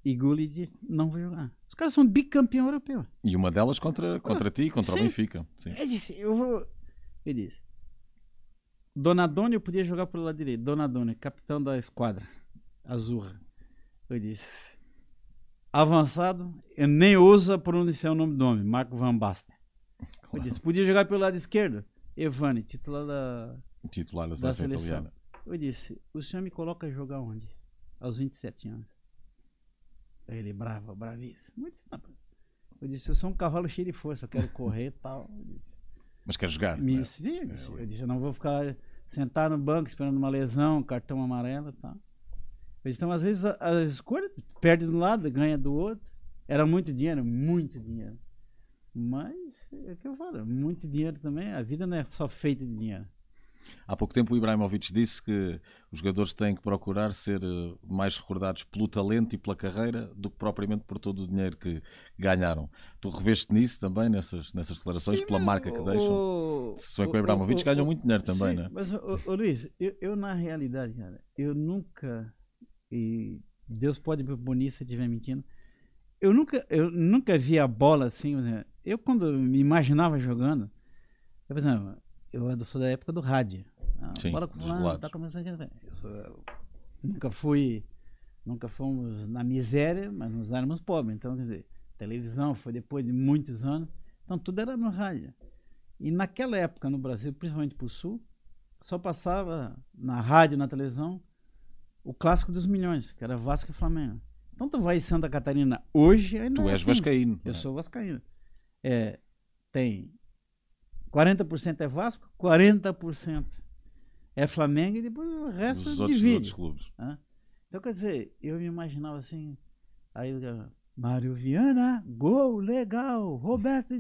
E Gullit não vou jogar. Os caras são bicampeão europeu. E uma delas contra, contra ti, contra o Sim. Benfica. Sim. Eu disse, eu vou. Eu disse. Donadoni eu podia jogar pelo lado direito. Donadoni, capitão da esquadra azurra. Eu disse. Avançado, eu nem ouso pronunciar o nome do homem, Marco Van Basten. Eu Claro. disse, podia jogar pelo lado esquerdo. Evani, titular da. Titular da Da seleção. italiana. Eu disse, o senhor me coloca a jogar onde? Aos 27 anos. Ele, bravo, bravíssimo. Eu disse, não. Eu disse, eu sou um cavalo cheio de força, eu quero correr e tal. Disse, Mas quer jogar? me não é? sim, eu disse, eu disse, eu não vou ficar sentado no banco esperando uma lesão, um cartão amarelo e tal. Eu disse, então, às vezes, a, a escolha perde de um lado, ganha do outro. Era muito dinheiro, muito dinheiro. Mas, é o que eu falo, muito dinheiro também. A vida não é só feita de dinheiro. Há pouco tempo o Ibrahimovic disse que os jogadores têm que procurar ser eh, mais recordados pelo talento e pela carreira do que propriamente por todo o dinheiro que ganharam. Tu reveste nisso também, nessas, nessas declarações, Sim, pela marca que o- deixam? o- Se sonha o- com o Ibrahimovic, o- ganham o- muito dinheiro também, sim, né? Mas, ô, ô, Luiz, eu, eu, na realidade, cara, eu nunca. E Deus pode me punir se eu estiver mentindo. Eu nunca, eu nunca vi a bola assim. né? Eu, quando me imaginava jogando, eu, exemplo, eu sou da época do rádio. A Sim, bola com fulano, tá começando a eu, nunca fui. Nunca fomos na miséria, mas nós éramos pobres. Então, quer dizer, televisão foi depois de muitos anos. Então, tudo era no rádio. E naquela época no Brasil, principalmente para o Sul, só passava na rádio, na televisão, o clássico dos milhões, que era Vasco e Flamengo. Então tu vai em Santa Catarina hoje, não Tu é és assim. vascaíno. Eu é? sou vascaíno. É, tem 40% é Vasco, 40% é Flamengo e depois o resto dos divide. outros clubes. Hã? Então, quer dizer, eu me imaginava assim, aí eu, Mário Viana, gol, legal, Roberto.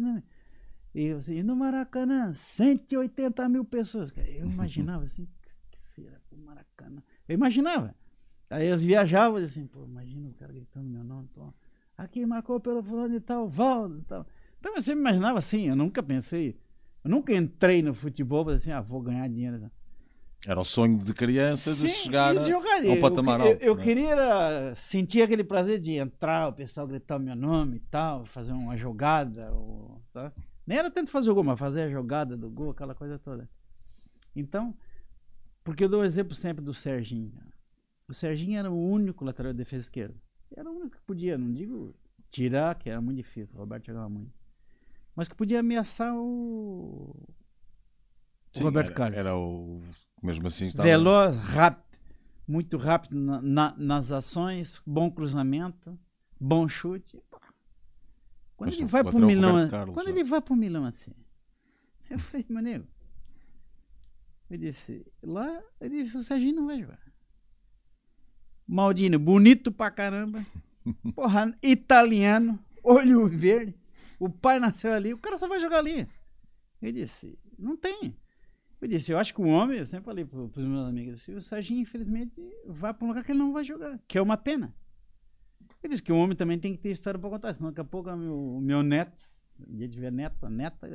E assim, no Maracanã, 180 mil pessoas. Eu imaginava assim, que será o Maracanã? Eu imaginava. Aí eu viajava e assim, pô, imagina o cara gritando meu nome. Pô, aqui marcou pelo fulano e tal, Valdo e tal. Então você me imaginava assim, eu nunca pensei, eu nunca entrei no futebol assim, ah, vou ganhar dinheiro. Era o sonho de criança de Sim, chegar de jogar. ao Eu- patamar eu, alto. eu né? queria era sentir aquele prazer de entrar, o pessoal gritar o meu nome e tal, fazer uma jogada. Ou, tá? Nem era tanto fazer o gol, mas fazer a jogada do gol, aquela coisa toda. Então, porque eu dou o exemplo sempre do Serginho. O Serginho era o único lateral de defesa esquerda. Era o único que podia, não digo tirar, que era muito difícil, o Roberto jogava muito. Mas que podia ameaçar o, o Sim, Roberto era, Carlos. Era o. Mesmo assim, estava. Veloz, rápido, muito rápido na- na- nas ações, bom cruzamento, bom chute. Quando Mas ele o vai para o Milão, Carlos, quando já. ele vai para o Milão assim, eu falei, nego, eu disse, lá, eu disse, o Serginho não vai jogar. Maldino, bonito pra caramba, porra, italiano, olho verde, o pai nasceu ali, o cara só vai jogar ali. Eu disse, não tem. Eu disse, eu acho que o homem, eu sempre falei pro, pros meus amigos, assim, o Serginho, infelizmente, vai para um lugar que ele não vai jogar, que é uma pena. Eu disse que o homem também tem que ter história para contar, senão daqui a pouco o meu, meu neto, dia tiver neto, a neta,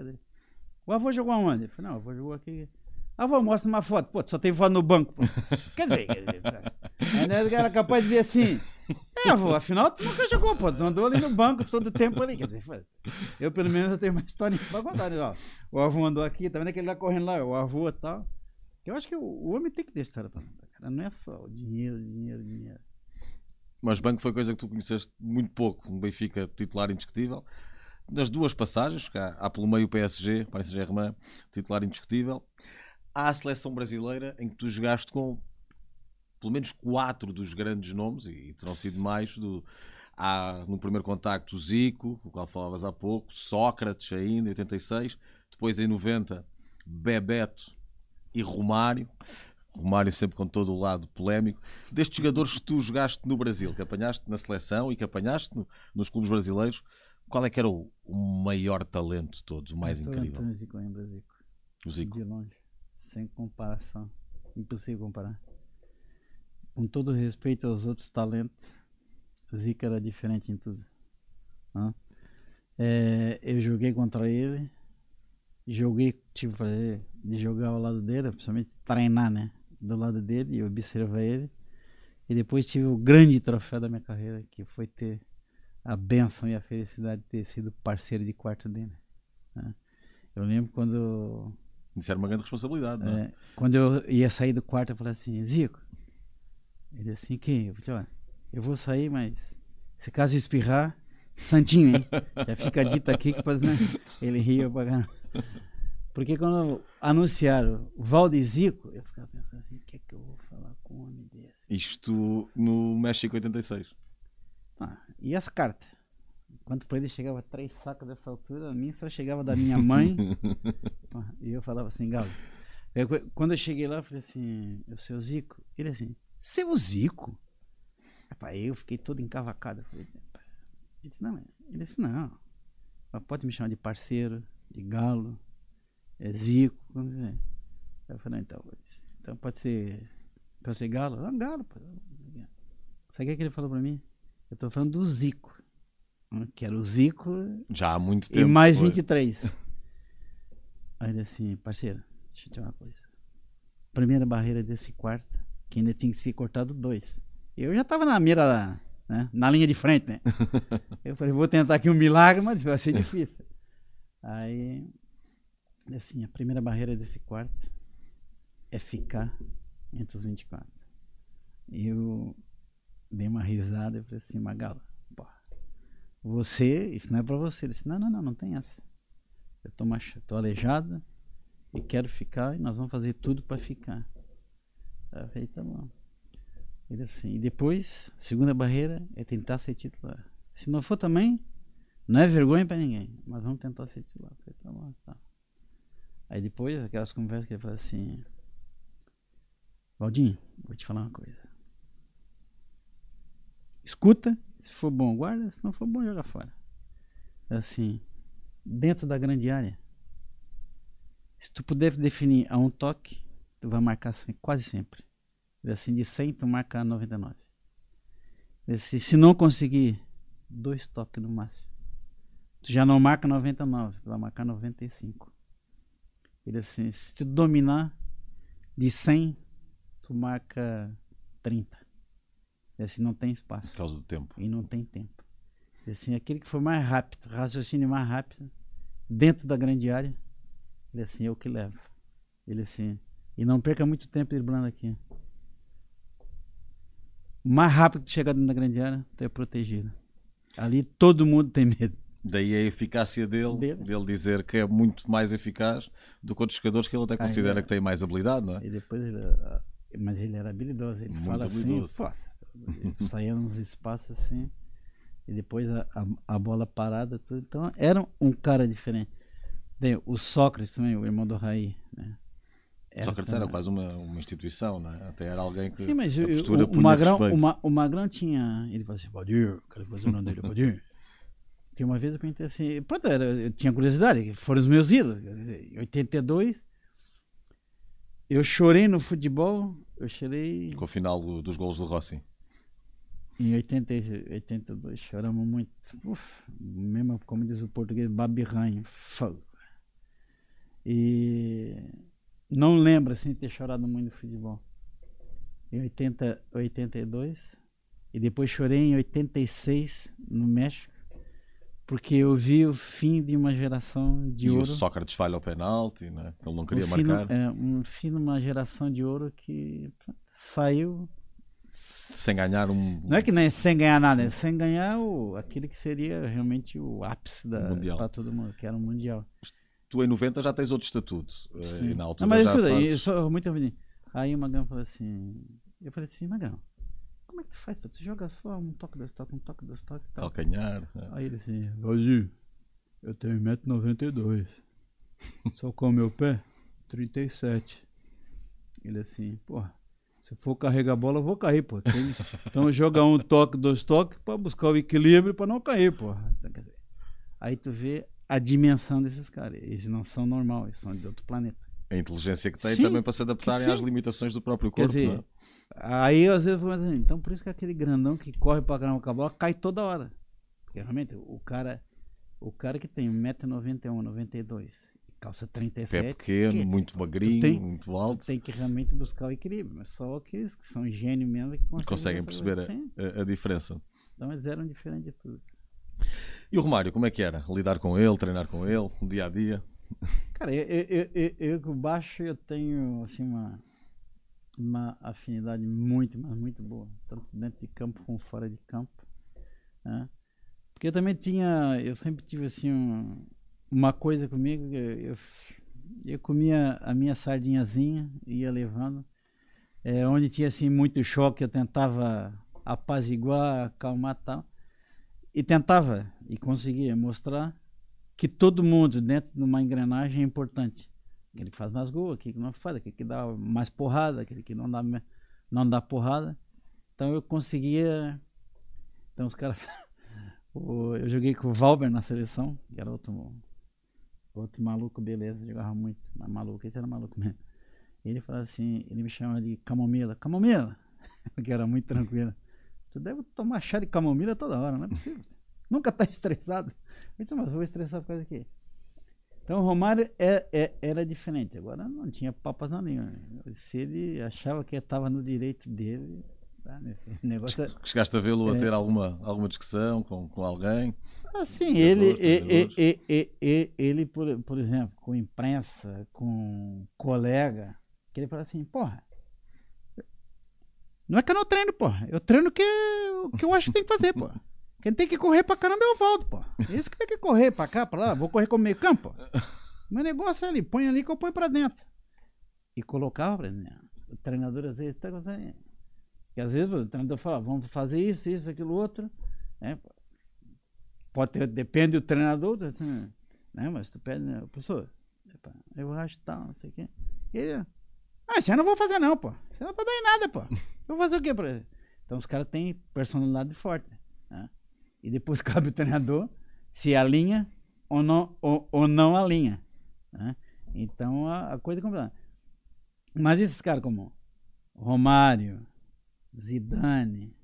o avô jogou aonde? Eu falei, não, o avô jogou aqui. Avô, mostra uma foto. Pô, só tem foto no banco. Pô. Quer dizer, quer dizer era capaz de dizer assim, é, avô, afinal tu nunca jogou, pô, tu andou ali no banco todo o tempo ali. Eu pelo menos eu tenho uma história pra contar. Né? Ó, o avô andou aqui, tá vendo aquele lá correndo lá, o avô e tal. Eu acho que o, homem tem que ter história pra contar, cara. Não é só o dinheiro, dinheiro, dinheiro. Mas banco foi coisa que tu conheceste muito pouco. Um Benfica titular indiscutível. Das duas passagens, cá, há pelo meio o PSG, Paris Saint-Germain, titular indiscutível. Há a seleção brasileira em que tu jogaste com pelo menos quatro dos grandes nomes, e terão sido mais, do, há no primeiro contacto o Zico, o qual falavas há pouco, Sócrates ainda, em 86, depois em 90, Bebeto e Romário. Romário sempre com todo o lado polémico. Destes jogadores que tu jogaste no Brasil, que apanhaste na seleção e que apanhaste no- nos clubes brasileiros, qual é que era o, o maior talento de todos, o mais Então, incrível? Antônio Zico lembra Zico. O Zico. De longe. Sem comparação. Impossível comparar. Com todo respeito aos outros talentos, Zico era diferente em tudo. Hã? É, eu joguei contra ele. Joguei, tive que fazer de jogar ao lado dele, principalmente treinar, né? Do lado dele e observar ele. E depois tive o grande troféu da minha carreira, que foi ter a benção e a felicidade de ter sido parceiro de quarto dele. né? Eu lembro quando Isso era uma grande responsabilidade, não é? é, quando eu ia sair do quarto, eu falei assim, Zico. Ele assim, quem? Eu falei, olha, eu vou sair, mas se caso espirrar, santinho, hein? Já fica dito aqui que pode, né? ele ria pra caramba. Porque quando anunciaram Valde Zico, eu ficava pensando assim, o que é que eu vou falar com um homem desse? Isto no México 86. Ah, e as cartas? Quando pra ele chegava três sacos dessa altura, a mim só chegava da minha mãe. E eu falava assim, Galo. eu- quando eu cheguei lá, eu falei assim, o seu Zico? Ele assim, seu Zico? Rapaz, eu fiquei todo encavacado. Falei, ele disse, não, ele disse, não. Pode me chamar de parceiro, de Galo, é Zico. como quiser." Eu falei, "Não, então, então pode ser. Pode ser Galo? Ah, Galo, pô. Sabe o que ele falou pra mim? Eu tô falando do Zico. hum, Que era o Zico Já há muito e tempo. mais foi. 23. Aí ele assim, parceiro, deixa eu te dizer uma coisa. Primeira barreira desse quarto, que ainda tinha que ser cortado dois. Eu já tava na mira, né, na linha de frente, né? Eu falei, vou tentar aqui um milagre, mas vai ser difícil. Aí, assim, a primeira barreira desse quarto é ficar entre os 24. E eu dei uma risada e falei assim, Magala, porra, você, isso não é pra você. Ele disse, não, não, não, não tem essa. Eu tô, mach... tô aleijado e quero ficar e nós vamos fazer tudo pra ficar. Aí eu falei, tá bom. Ele assim, e depois, segunda barreira é tentar ser titular. Se não for também, não é vergonha pra ninguém, mas vamos tentar ser titular. Falei, tá bom, tá. Aí depois, aquelas conversas que ele fala assim, Valdinho, vou te falar uma coisa. Escuta, se for bom, guarda, se não for bom, joga fora. Assim, dentro da grande área, se tu puder definir a um toque, tu vai marcar sem- quase sempre. Assim, de 100, tu marca 99. Assim, se não conseguir, dois toques no máximo. tu já não marca 99, tu vai marcar 95. Ele assim, se tu dominar de 100, tu marca 30. E assim não tem espaço. Por causa do tempo. E não tem tempo. E assim, aquele que for mais rápido, raciocínio mais rápido, dentro da grande área, ele assim, eu que levo. Ele assim, e não perca muito tempo driblando aqui. O mais rápido que chegar dentro da grande área, tu é protegido. Ali todo mundo tem medo. Daí a eficácia dele, Dele. dele dizer que é muito mais eficaz do que outros jogadores que ele até Ah, considera é. que têm mais habilidade, não é? E depois ele, ah, mas ele era habilidoso. Ele Muito fala habilidoso. assim, pô, saía nos espaços assim, e depois a, a, a bola parada, tudo. Então era um cara diferente. Bem, o Sócrates também, o irmão do Raí, né? Sócrates era quase uma, uma instituição, não é? Até era alguém que Sim, mas a o, o, Magrão, o, Ma- o Magrão tinha. Ele falou assim: Valdir, quero fazer o nome dele, Valdir. Porque uma vez eu perguntei assim: pronto, era, eu tinha curiosidade, foram os meus ídolos. Em 82, eu chorei no futebol, eu chorei. Com o final do- dos gols do Rossi. Em 80, e 82, choramos muito. Uf, mesmo como diz o português, babirranho. Fogo. E não lembro assim de ter chorado muito no futebol. Em 80, 82. E depois chorei em 86 no México. Porque eu vi o fim de uma geração de e ouro. o Sócrates falha o penalti, não é? Ele não um queria fim, marcar. é, um fim de uma geração de ouro que pronto, saiu Sem ganhar um. Não é que nem sem ganhar nada, é sem ganhar o, aquele que seria realmente o ápice da para todo mundo, que era o mundial. Tu em 90 já tens outro estatuto. eh, Sim. Na altura Não, mas já escuta, fazes- eu sou muito ouvindo. Aí o Magrão falou assim, eu falei assim, Magrão, como é que tu faz? pô? Tu joga só um toque, dois toques, um toque, dois toques e tal. calcanhar. é. Aí ele assim, Valdir, eu tenho 1,92m. Só com o meu pé, 37. Ele assim, porra, se for carregar a bola, eu vou cair, pô. Tem- Então joga um toque, dois toques pra buscar o equilíbrio pra não cair, porra. Então, Aí tu vê a dimensão desses caras. Eles não são normal, eles são de outro planeta. A inteligência que Sim, também para se adaptarem às limitações do próprio corpo. dizer, é? aí às vezes eu falo assim, então por isso que aquele grandão que corre pra caramba com a bola cai toda hora. Porque realmente o cara, o cara que tem 1,91m, 92 calça Pé 37, pequeno, que- muito magrinho, tem- muito alto. tem que realmente buscar o equilíbrio. Mas só aqueles que são gênios mesmo que conseguem, Conseguem perceber. Sim. a, a diferença. Então eles eram diferentes de tudo. E o Romário, como é que era? Lidar com ele, treinar com ele, dia a dia? Cara, eu, eu, eu, com baixo eu tenho assim uma, uma afinidade muito, mas muito boa. Tanto dentro de campo como fora de campo. né? Porque eu também tinha, eu sempre tive assim um- uma coisa comigo, eu, eu, eu comia a minha sardinhazinha, ia levando. É, onde tinha assim muito choque, eu tentava apaziguar, acalmar tal. E tentava, e conseguia mostrar que todo mundo dentro de uma engrenagem é importante. Aquele que faz mais gol, aquele que não faz, aquele que dá mais porrada, aquele que não dá, não dá porrada. Então eu conseguia. Então os caras. Eu joguei com o Valber na seleção, que era outro, outro maluco, beleza, jogava muito, mas maluco, esse era maluco mesmo. Ele falava assim, ele me chamava de camomila, camomila, que era muito tranquilo. Tu deve tomar chá de camomila toda hora, não é possível. Nunca tá estressado. Eu disse, mas eu vou estressar por causa aqui. Então o Romário é, é- era diferente. Agora não tinha papas na língua. Se ele achava que estava no direito dele, tá, o negócio é- Chegaste a vê-lo a É. ter alguma, alguma discussão com, com alguém? Assim, ele, Treinadores, e- e- treinadores. e- e- e- ele por, por exemplo, com imprensa, com colega, que ele fala assim, porra, não é que eu não treino, porra, eu treino que, o que eu acho que tem que fazer, porra. Quem tem que correr pra caramba é o Valdo, porra. Esse que tem que correr pra cá, pra lá, vou correr como meio campo. Meu negócio é ali, põe ali que eu ponho pra dentro. E colocava dentro. O treinador às vezes tá gostando. E às vezes o treinador fala, vamos fazer isso, isso, aquilo, outro. né? Pode ter, depende do treinador, do- né? Mas tu pede, né? professor, eu acho tal, não sei o quê. E ele, ah, isso aí eu não vou fazer não, pô. Isso aí não vai dar em nada, pô. Eu vou fazer o quê pra ele? Então os caras têm personalidade forte, né? E depois cabe o treinador se alinha ou não, ou, ou não alinha, né? Então a, a coisa é complicada. Mas esses caras como Romário, Zidane,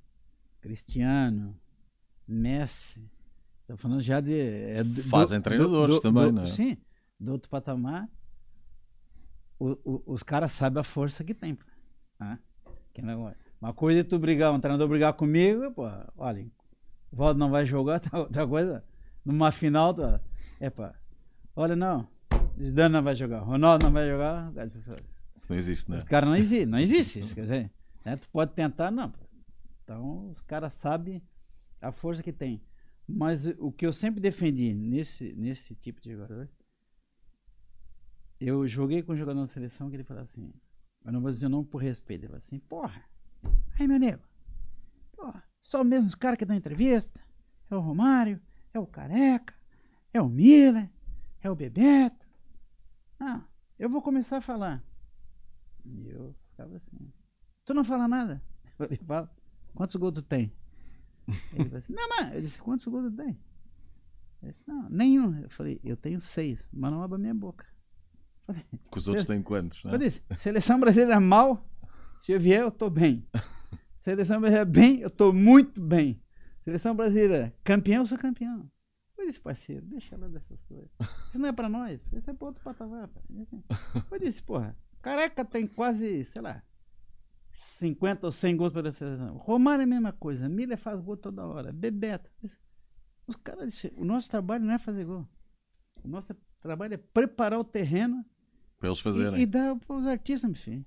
Cristiano, Messi, Estou falando já de. É, Fazem do- treinadores do- também, do- não é? Sim, do outro patamar. o- o- os caras sabem a força que tem. pô. Que. Uma coisa é tu brigar, um treinador brigar comigo, pô, olha, o Valdo não vai jogar, tá outra coisa. Numa final, tá, é pá, olha não, Zidane não vai jogar, Ronaldo não vai jogar, Isso não existe, não é? os caras não existe, não existe quer dizer, né? tu pode tentar, não. Então, os caras sabem a força que tem. Mas o que eu sempre defendi nesse, nesse tipo de jogador, eu joguei com um jogador na seleção que ele falou assim, eu não vou dizer o nome por respeito, ele falou assim, porra, aí meu nego, porra, só mesmo os caras que dão entrevista, é o Romário, é o Careca, é o Miller, é o Bebeto. Ah, eu vou começar a falar. E eu ficava assim. Tu não fala nada? Eu falei, fala. Quantos gols tu tem? Ele falou assim, não, mas eu disse, quantos gols tu tem? Ele disse, não, nenhum. Eu falei, eu tenho seis, mas não abra minha boca. Que os outros têm quantos, não eu é? disse, seleção brasileira mal, se eu vier, eu tô bem. Seleção brasileira bem, eu tô muito bem. Seleção brasileira campeão, eu sou campeão. Eu disse, parceiro, deixa ela dessas coisas. Isso não é pra nós, isso é pra outro patamar. Eu disse, porra, careca tem quase, sei lá, 50 ou 100 gols pela seleção. Romário é a mesma coisa, Miller faz gol toda hora, Bebeto. Os caras, o nosso trabalho não é fazer gol. O nosso trabalho é preparar o terreno Para eles e, fazerem. e dá para os artistas, meu filho.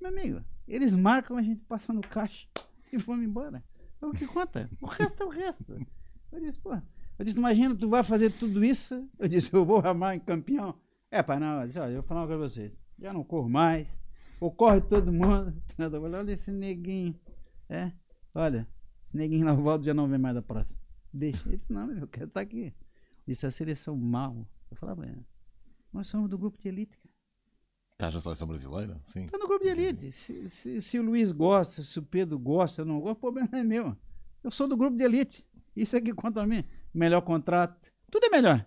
Meu amigo, eles marcam, a gente passa no caixa e vamos embora. É o que conta. O resto é o resto. Eu disse, pô. Eu disse, imagina, tu vai fazer tudo isso. Eu disse, eu vou ramar em campeão. É, pai, não, eu disse, olha, eu vou falar uma coisa pra vocês. Já não corro mais. Ou corre todo mundo. Olha esse neguinho. É, olha, esse neguinho lá, Valdo já não vem mais da próxima. Deixa. Ele disse, não, meu, eu quero estar aqui. Eu disse, a seleção mal. Eu falava pra ele, nós somos do grupo de elite. Estás na seleção brasileira? Sim. Tá no grupo de elite. Se, se- se o Luiz gosta, se o Pedro gosta, eu não gosto, o problema não é meu. Eu sou do grupo de elite. Isso aqui conta a mim. Melhor contrato. Tudo é melhor.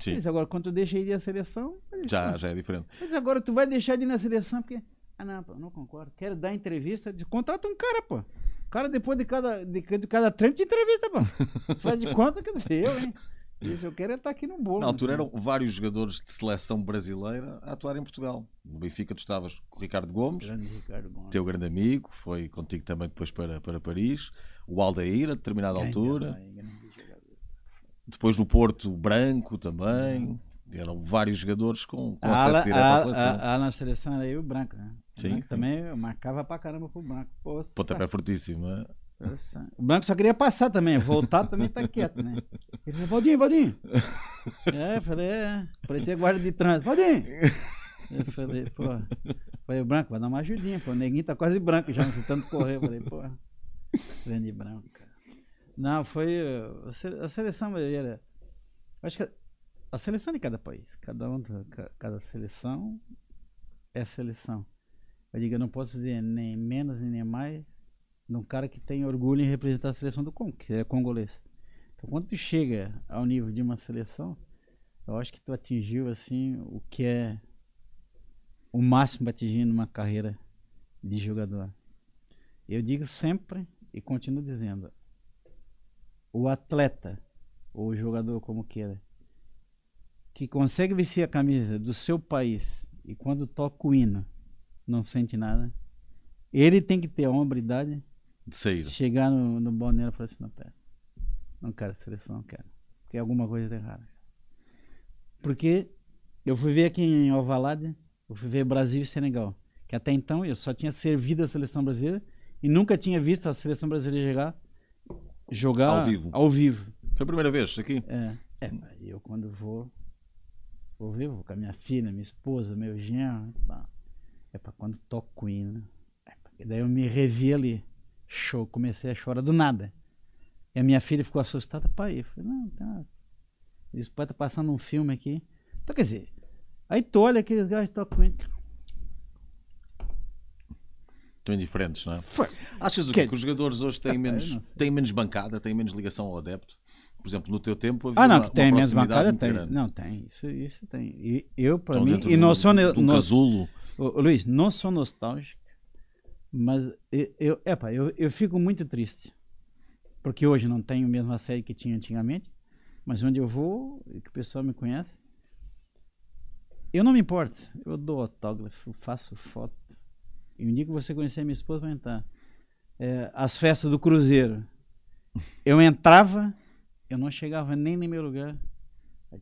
Sim. Mas agora, quando tu deixa ir na seleção. disse, Já, "Pô, já é diferente. Mas agora tu vai deixar de ir na seleção porque. Ah, não, pô, não concordo. Quero dar entrevista. Diz, contrata um cara, pô. O cara, depois de cada, de, de cada treino, te entrevista, pô. Tu faz de conta que sei eu, hein? Isso, eu quero é estar aqui no bolo. Na altura eram vários jogadores de seleção brasileira a atuar em Portugal. No Benfica tu estavas com o Ricardo Gomes. Grande Ricardo Gomes. teu grande amigo, foi contigo também depois para, para Paris. O Aldair, a determinada Grande altura. Depois no Porto, Branco também. Eram vários jogadores com, com acesso ala, direto à seleção. a, a na seleção era eu e o Branco, né? O Sim, Branco sim. também marcava pra caramba pro Branco. Pô, Pontapé fortíssimo, não é? Nossa. O Branco só queria passar também, voltar também tá quieto, né? Ele falou, Valdinho, Valdinho. É, eu falei, é, parecia guarda de trânsito. Valdinho! Eu falei, pô, falei, o Branco, vai dar uma ajudinha, pô, o neguinho tá quase branco já, não tanto correr. Eu falei, pô, grande branco. Não, foi a se- a seleção brasileira. Acho que a- seleção de cada país, cada um, da- ca- cada seleção é seleção. Eu digo, eu não posso dizer nem menos nem mais de um cara que tem orgulho em representar a seleção do Congo, que é congolês. Então, quando tu chega ao nível de uma seleção, eu acho que tu atingiu assim o que é o máximo para atingir numa carreira de jogador. Eu digo sempre e continuo dizendo, o atleta ou o jogador como queira, que consegue vestir a camisa do seu país e quando toca o hino não sente nada, ele tem que ter a hombridade De sair. chegar no, no balneário e falar assim, não, pera, não quero seleção, não quero. Porque alguma coisa está errada. Porque eu fui ver aqui em Alvalade, eu fui ver Brasil e Senegal. Que até então eu só tinha servido a seleção brasileira e nunca tinha visto a seleção brasileira jogar, jogar Ao vivo. Ao vivo. Foi a primeira vez aqui. É, é mas eu quando vou, vou ver, vou com a minha filha, minha esposa, meu genro, é para quando toco o hino. É pá, e daí eu me revi ali, show, comecei a chorar do nada. E a minha filha ficou assustada, pai, eu falei, não, tá. Isso pai tá passando um filme aqui. Então quer dizer, aí tu olha aqueles gajos que tocam. Estão indiferentes, não é? Foi. Achas o Que- quê? Que os jogadores hoje têm menos, têm menos bancada, têm menos ligação ao adepto? Por exemplo, no teu tempo havia Ah, não, uma, que tem uma menos bancada, tem. grande. Não, tem, isso, isso tem. E eu, para mim, e não sou, não- casulo. Ô, Luiz, não sou nostálgico, mas eu, eu, epa, eu, eu fico muito triste. Porque hoje não tenho a mesma série que tinha antigamente. Mas onde eu vou, que o pessoal me conhece, eu não me importo. Eu dou autógrafo, faço foto. E um dia que você conhecer minha esposa, vai entrar. É, as festas do Cruzeiro. Eu entrava, eu não chegava nem no meu lugar.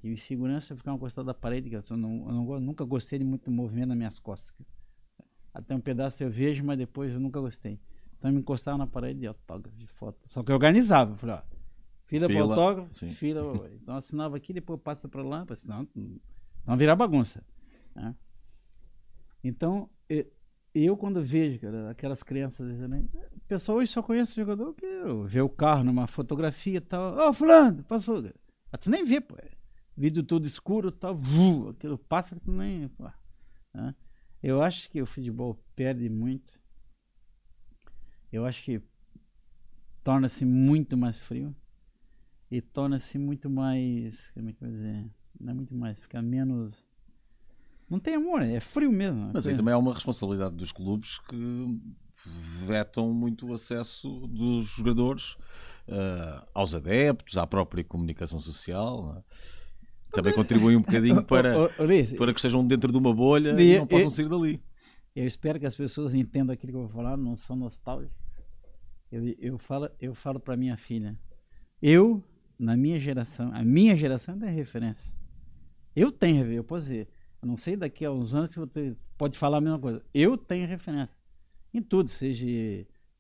Tive segurança, eu ficava encostado da parede, que eu, não, eu não, nunca gostei de muito movimento nas minhas costas. Até um pedaço eu vejo, mas depois eu nunca gostei. Então eu me encostava na parede de autógrafo, de foto. Só que eu organizava. Falei, ó, fila, para autógrafo, sim. fila. Então eu assinava aqui, depois passa para lá, senão não virar bagunça. Né? Então, eu quando vejo cara, aquelas crianças o pessoal hoje só conhece o jogador que vê o carro numa fotografia e tal. Ó, oh, fulano, passou. Mas tu nem vê, pô. É vídeo todo escuro tal, vu, aquilo passa que tu nem. Pô, né? Eu acho que o futebol perde muito. Eu acho que torna-se muito mais frio e torna-se muito mais. Como é que eu vou dizer? Não é muito mais, fica menos. Não tem amor, é frio mesmo. Mas aí também há uma responsabilidade dos clubes que vetam muito o acesso dos jogadores uh, aos adeptos, à própria comunicação social. É? Também contribui um bocadinho para, para que estejam dentro de uma bolha e, não possam sair dali. Eu espero que as pessoas entendam aquilo que eu vou falar, não são nostálgicos. Eu, eu falo, eu falo para minha filha, eu, na minha geração, a minha geração tem referência. Eu tenho, eu posso dizer, eu não sei daqui a uns anos se você pode falar a mesma coisa. Eu tenho referência em tudo, seja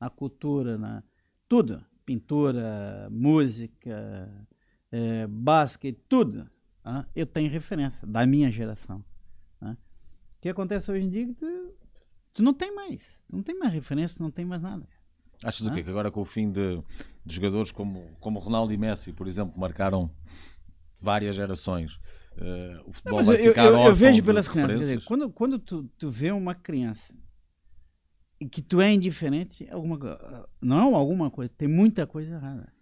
na cultura, na tudo, pintura, música, é, basquete, tudo. Ah, eu tenho referência da minha geração. Ah. O que acontece hoje em dia? Tu, tu não tem mais, tu não tem mais referência, não tem mais nada. Achas o quê? Que agora com o fim de, de jogadores como, como Ronaldo e Messi, por exemplo, marcaram várias gerações, Uh, o futebol não, vai ficar eu, eu, eu vejo pelas crianças. Dizer, quando, quando tu, tu vê uma criança e que tu é indiferente, alguma, não alguma coisa, tem muita coisa errada.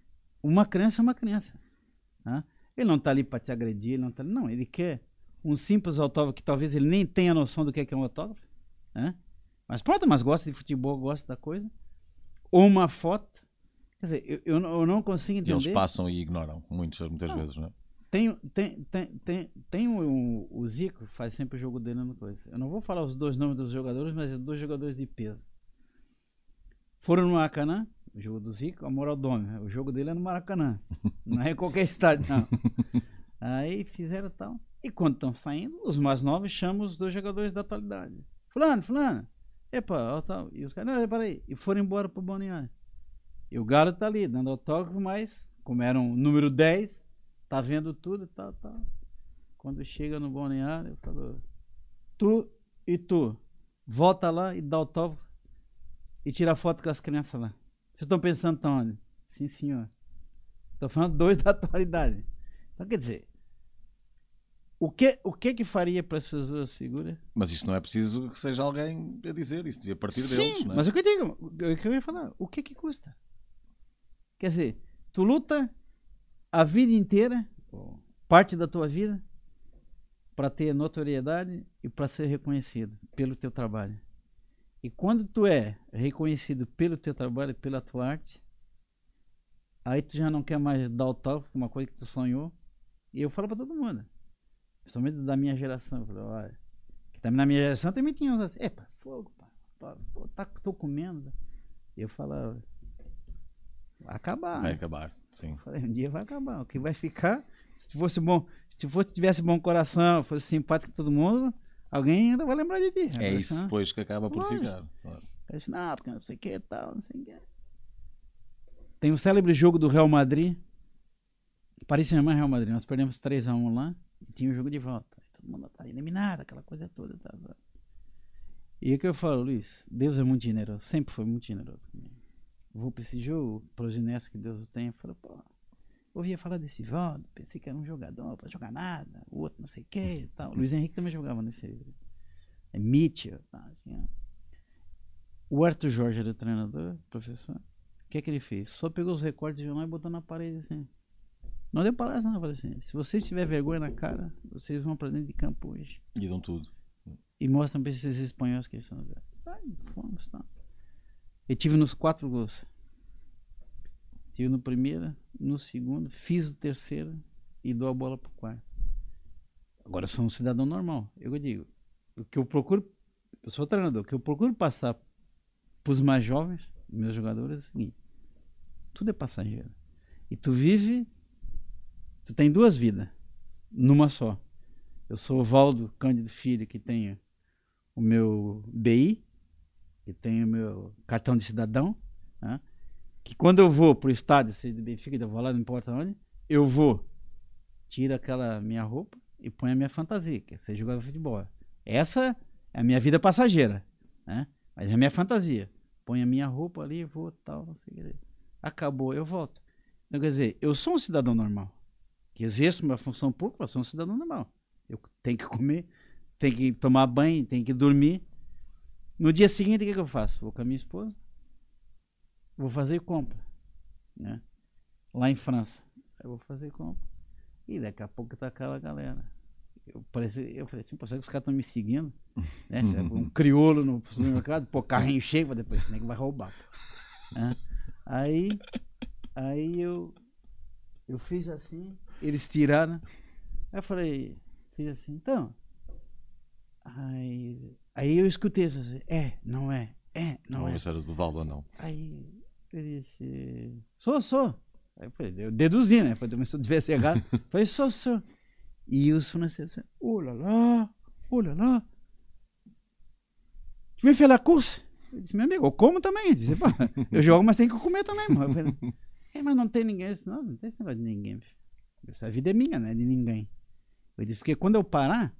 Uma criança é uma criança. Tá? Ele não está ali para te agredir, ele não tá, Não, ele quer um simples autógrafo que talvez ele nem tenha noção do que é, que é um autógrafo. Né? Mas pronto, mas gosta de futebol, gosta da coisa. Ou uma foto. Quer dizer, eu, eu, eu não consigo entender. E eles passam e ignoram, muitas, muitas não. vezes, não é? Tem, tem, tem, tem, tem o, o Zico, faz sempre o jogo dele na coisa. Eu não vou falar os dois nomes dos jogadores, mas é dois jogadores de peso. Foram no Maracanã, o jogo do Zico, a moral do homem. O jogo dele é no Maracanã. Não é em qualquer estádio, não. Aí fizeram tal. E quando estão saindo, os mais novos chamam os dois jogadores da atualidade. Fulano, fulano. Epa, ó, tal. E os caras, não, peraí. E foram embora pro Balneário. E o Galo tá ali, dando autógrafo, mas, como eram número 10, tá vendo tudo e tal, tal. Quando chega no balneário, eu falo, tu e tu, volta lá e dá autógrafo e tira foto com as crianças lá. Vocês estão pensando onde? Sim, senhor. Estou falando dois da atualidade. Então, quer dizer, o que, o que que faria para essas duas figuras? Mas isso não é preciso que seja alguém a dizer, isso devia partir Sim, deles. Sim, é? mas o que eu digo, o que eu ia falar, o que que custa? Quer dizer, tu luta a vida inteira, parte da tua vida, para ter notoriedade e para ser reconhecido pelo teu trabalho. E quando tu é reconhecido pelo teu trabalho, pela tua arte, aí tu já não quer mais dar o toque, uma coisa que tu sonhou. E eu falo para todo mundo, principalmente da minha geração, eu falo, olha, que também na minha geração também tinha uns assim, epa, fogo, pá, pá, tá, tô comendo. E eu falava, vai acabar. Vai né? acabar. Sim. Falei, um dia vai acabar. O que vai ficar, se fosse bom, se fosse, tivesse bom coração, fosse simpático com todo mundo, alguém ainda vai lembrar de ti. É isso depois que acaba por Lógico. ficar. Eu não, porque não sei o que tal, não sei o que. Tem um célebre jogo do Real Madrid. Paris Saint-Germain Real Madrid. Nós perdemos 3x1 lá e tinha o jogo de volta. Todo mundo tá eliminado, aquela coisa toda. Tá, tá. E o que eu falo, Luiz? Deus é muito generoso. Sempre foi muito generoso comigo vou para esse jogo, progeniesse que Deus o tenha, falou, pô, ouvia falar desse Valdo, pensei que era um jogador para jogar nada, o outro não sei o que tal. Luiz Henrique também jogava nesse é Mitchell, tá, tinha. O Arthur Jorge era o treinador, professor. O que é que ele fez? Só pegou os recortes de jornal e botou na parede assim. Não deu palestra, não. Falei assim: se vocês tiverem vergonha na cara, vocês vão para dentro de campo hoje. E dão tudo. E mostram para esses espanhóis que eles são. Ai, fomos, tá. Eu tive nos quatro gols. Tive no primeiro, no segundo, fiz o terceiro e dou a bola pro quarto. Agora sou um cidadão normal. Eu digo, o que eu procuro, eu sou treinador, o que eu procuro passar pros mais jovens, meus jogadores, é o seguinte: tudo é passageiro. E tu vive, tu tem duas vidas, numa só. Eu sou o Valdo Cândido Filho, que tenho o meu BI, que tenho o meu cartão de cidadão, né? Que quando eu vou pro estádio, se de Benfica, eu vou lá, não importa onde, eu vou, tiro aquela minha roupa e ponho a minha fantasia, que é ser jogador de futebol. Essa é a minha vida passageira, né? Mas é a minha fantasia. Põe a minha roupa ali, vou tal, não sei o que. Acabou, eu volto. Então, quer dizer, eu sou um cidadão normal, que exerço uma função pública, mas sou um cidadão normal. Eu tenho que comer, tenho que tomar banho, tenho que dormir. No dia seguinte, o que, que eu faço? Vou com a minha esposa, vou fazer compra, né? Lá em França. Eu vou fazer compra. E daqui a pouco tá aquela galera. Eu, pareci, eu falei assim, pô, será que os caras estão me seguindo? Né? Um crioulo no supermercado, pô, carrinho cheio, depois esse nego vai roubar. Né? Aí, aí eu, eu fiz assim, eles tiraram. Aí eu falei, fiz assim, então. Aí, aí eu escutei assim, é, não é, é, não, Não, é. isso era do Valdo ou não. Aí disse, sou, sou. Aí eu, deduzi, né? Mas se eu tivesse errado, falei, sou, sou. E os franceses, oh lá lá, oh lá lá. Tu vem fazer curso? Eu disse, meu amigo, eu como também. Eu, disse, "Pá, eu jogo, mas tem que comer também. Mano. É, mas não tem ninguém. Eu disse, não, não tem esse negócio de ninguém. filho. Essa vida é minha, não é de ninguém. Eu disse, porque quando eu parar,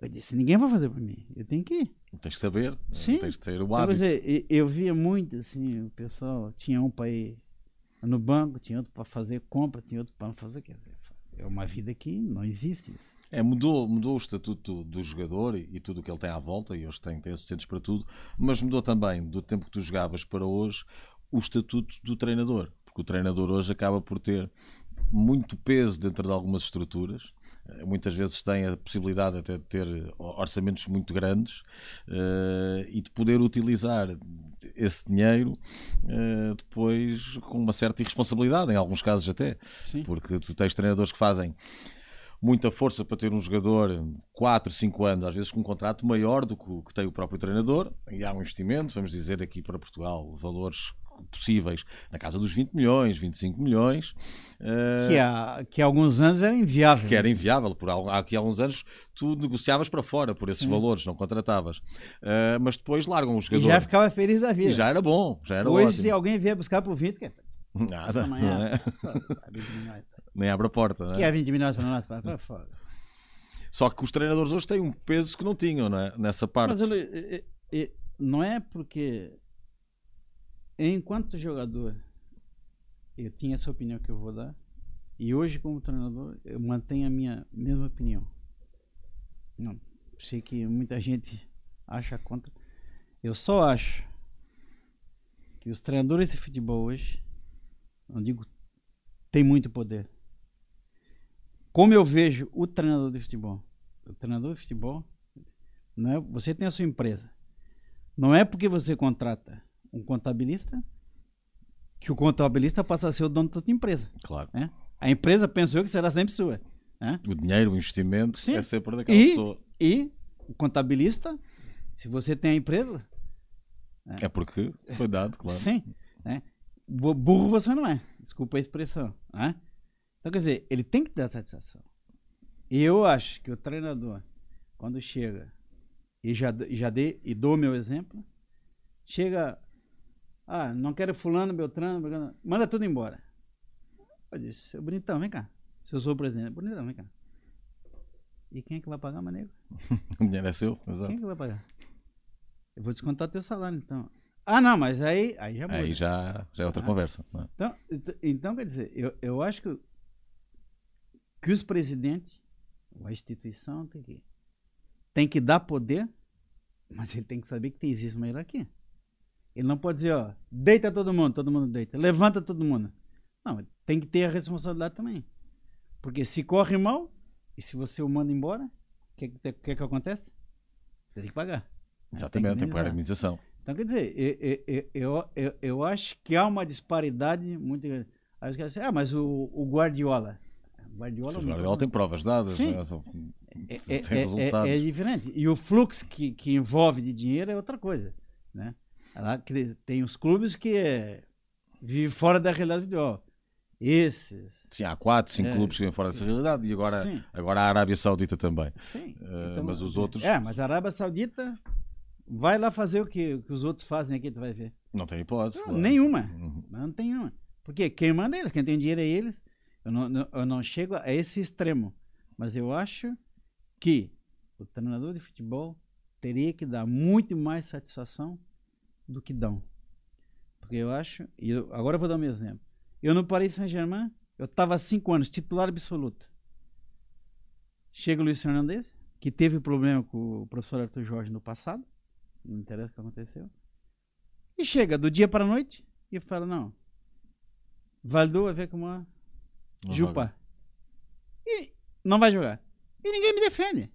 eu disse, ninguém vai fazer por mim. Eu tenho que ir. Tens que saber, Sim. tens de ter o Então, hábito. quer dizer, e- eu via muito assim, o pessoal tinha um para ir no banco, tinha outro para fazer compra, tinha outro para não fazer. Quer dizer, é uma vida que não existe isso. É, mudou, mudou o estatuto do jogador e, e tudo o que ele tem à volta, e hoje tem, tem assistentes para tudo, mas mudou também, do tempo que tu jogavas para hoje, o estatuto do treinador. Porque o treinador hoje acaba por ter muito peso dentro de algumas estruturas. Muitas vezes tem a possibilidade até de ter orçamentos muito grandes eh, e de poder utilizar esse dinheiro eh, depois com uma certa irresponsabilidade, em alguns casos até. Sim. Porque tu tens treinadores que fazem muita força para ter um jogador 4, 5 anos, às vezes com um contrato maior do que que tem o próprio treinador, e há um investimento, vamos dizer aqui para Portugal, valores possíveis na casa dos 20 milhões, 25 milhões, eh, Que, há, que há alguns anos era inviável. que era inviável. Por há aqui há uns anos tu negociavas para fora por esses valores, não contratavas. Eh, mas depois largam o e jogador. já ficava feliz da vida. E já era bom, já era Hoje, ótimo. se alguém vier buscar por 20, que é Nada, essa manhã. não é? pá, 20 milhões. nem abre a porta. É? Que é 20 milhões para nós? Pá, foda. Só que os treinadores hoje têm um peso que não tinham é? nessa parte. Mas ele, e- e- não é porque enquanto jogador eu tinha essa opinião que eu vou dar e hoje como treinador eu mantenho a minha mesma opinião. Não, sei que muita gente acha contra. Eu só acho que os treinadores de futebol hoje, não digo tem muito poder. Como eu vejo o treinador de futebol, o treinador de futebol não é, você tem a sua empresa. Não é porque você contrata um contabilista que o contabilista passa a ser o dono da tua empresa. Claro. Né? A empresa, penso eu, que será sempre sua. Né? O dinheiro, o investimento Sim. é sempre daquela E- pessoa. E o contabilista, se você tem a empresa, É porque foi dado, claro. sim. Né? Bu- Burro você não é. Desculpa a expressão. Né? Então, quer dizer, ele tem que dar satisfação. E eu acho que o treinador, quando chega, e já, já dei, e dou meu exemplo, chega, ah, não quero fulano, Beltrano, Beltrano, manda tudo embora. Eu disse, seu bonitão, vem cá. Se eu sou o presidente, bonitão, vem cá. E quem é que vai pagar, manego? O dinheiro é seu, exato. Quem é que vai pagar? Eu vou descontar teu salário, então. Ah, não, mas aí, aí já muda. Aí já, já é outra Ah. conversa. não é? Então, ent- então, quer dizer, eu, eu acho que, que os presidentes, a instituição, tem que, tem que dar poder, mas ele tem que saber que tem, existe uma hierarquia. Ele não pode dizer, ó, deita todo mundo, todo mundo deita, levanta todo mundo. Não, ele tem que ter a responsabilidade também. Porque se corre mal, e se você o manda embora, o que, que, que que acontece? Você tem que pagar. Exatamente, tem que pagar a indenizar. indenização. Então, quer dizer, eu, eu, eu, eu, acho que há uma disparidade muito grande. Aí os caras dizem, ah, mas o, o Guardiola. Guardiola, O Guardiola tem provas dadas, Sim. né? São- é, tem é- é- resultados. é diferente. E o fluxo que, que envolve de dinheiro é outra coisa. Né? Lá que tem os clubes que é, vivem fora da realidade futebol. Esses. Sim, há 4, 5 É. clubes que vêm fora dessa realidade e agora, Sim. agora a Arábia Saudita também. Sim. Eh, mas os outros É, mas a Arábia Saudita vai lá fazer o que, que os outros fazem aqui, tu vai ver. não têm hipótese. Não, nenhuma. Uhum. Não tem uma. Porque quem manda é eles, quem tem dinheiro é eles. Eu não, não- eu não chego a esse extremo. Mas eu acho que o treinador de futebol teria que dar muito mais satisfação do que dão. Porque eu acho. E eu, agora eu vou dar um exemplo. Eu no Paris Saint-Germain, eu estava há cinco anos, titular absoluto. Chega o Luiz Fernandes, que teve problema com o professor Arthur Jorge no passado. Não interessa o que aconteceu. E chega do dia para a noite e fala: não. Valdo vai ver como uma Jupa. E não vai jogar. E ninguém me defende.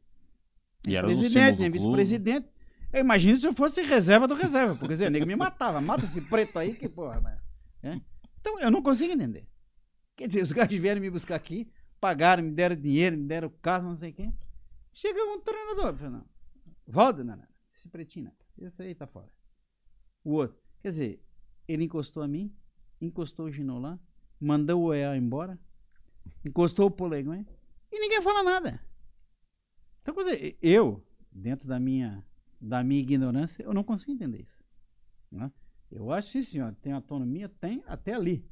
E era presidente, do nem clube. vice-presidente. Eu imagino se eu fosse reserva do reserva, porque dizer, nego me matava. Mata esse preto aí, que porra, mano. É? Então eu não consigo entender. Quer dizer, os caras vieram me buscar aqui, pagaram, me deram dinheiro, me deram casa, não sei quem. Chega um treinador, falei, não. Volta, não, não. Esse pretinho, não. Esse aí tá fora. O outro. Quer dizer, ele encostou a mim, encostou o Ginolan, mandou o EA embora, encostou o Poleguin e ninguém fala nada. Então, quer dizer, eu, dentro da minha, da minha ignorância, eu não consigo entender isso. né? Eu acho, sim, senhor, tem autonomia, tem até ali.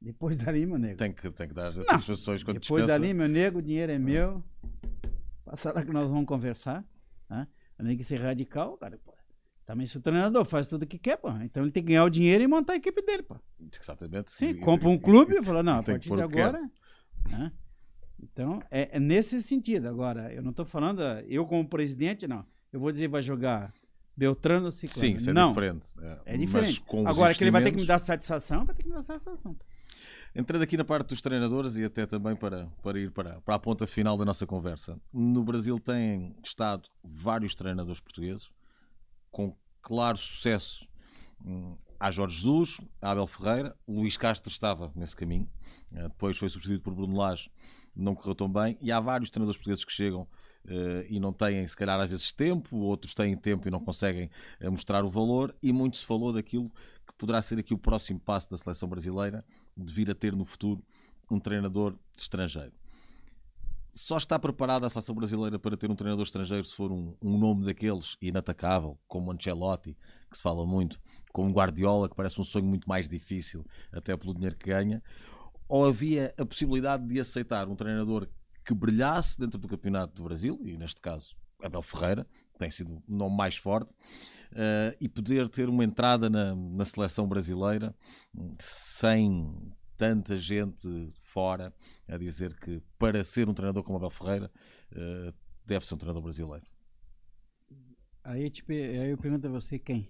Depois dali, meu nego. Tem que, tem que dar as satisfações quando Depois dispensa. dali, meu nego, o dinheiro é meu. Passa lá que nós vamos conversar. Né? Nem que ser radical, cara. Pô. Também se o treinador faz tudo o que quer, pô. Então ele tem que ganhar o dinheiro e montar a equipe dele, pô. Exatamente. Sim, compra um clube e- fala, não, a tem partir de agora. né? Então, é, é nesse sentido. Agora, eu não estou falando, ah, eu como presidente, não. Eu vou dizer, vai jogar Beltrano ou Ciclano. Sim, isso é não, diferente. é Mas diferente. Agora, que ele vai ter que me dar satisfação, vai ter que me dar satisfação. Entrando aqui na parte dos treinadores e até também para, para ir para, para a ponta final da nossa conversa. No Brasil têm estado vários treinadores portugueses com claro sucesso. Hum, Há Jorge Jesus, há Abel Ferreira, Luís Castro estava nesse caminho, eh, depois foi substituído por Bruno Lage, não correu tão bem, e há vários treinadores portugueses que chegam e não têm, se calhar, às vezes tempo, outros têm tempo e não conseguem eh, mostrar o valor, e muito se falou daquilo que poderá ser aqui o próximo passo da seleção brasileira, de vir a ter no futuro um treinador estrangeiro. Só está preparada a seleção brasileira para ter um treinador estrangeiro se for um, um nome daqueles inatacável, como Ancelotti, que se fala muito, como Guardiola, que parece um sonho muito mais difícil, até pelo dinheiro que ganha, ou havia a possibilidade de aceitar um treinador que brilhasse dentro do campeonato do Brasil, e neste caso Abel Ferreira, que tem sido o nome mais forte, eh, e poder ter uma entrada na, na seleção brasileira sem tanta gente fora a dizer que para ser um treinador como Abel Ferreira eh, deve ser um treinador brasileiro. Aí, tipo, aí eu pergunto a você quem?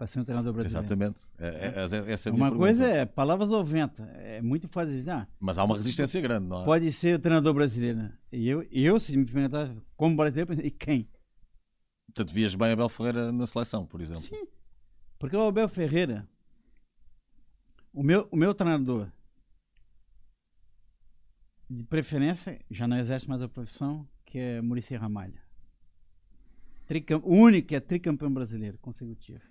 Para ser um treinador brasileiro. Exatamente. É, é- é a minha Uma coisa pergunta. é palavras ao vento. É muito fácil dizer, ah, Mas há uma resistência grande, não é? pode ser o treinador brasileiro. né? E eu, eu se me perguntar como brasileiro, e quem? Portanto, vias bem Abel Ferreira na seleção, por exemplo. Sim. Porque o Abel Ferreira, o meu, o meu treinador, de preferência, já não exerce mais a profissão, que é Muricy Ramalho. Tricam, o único que é tricampeão brasileiro consecutivo.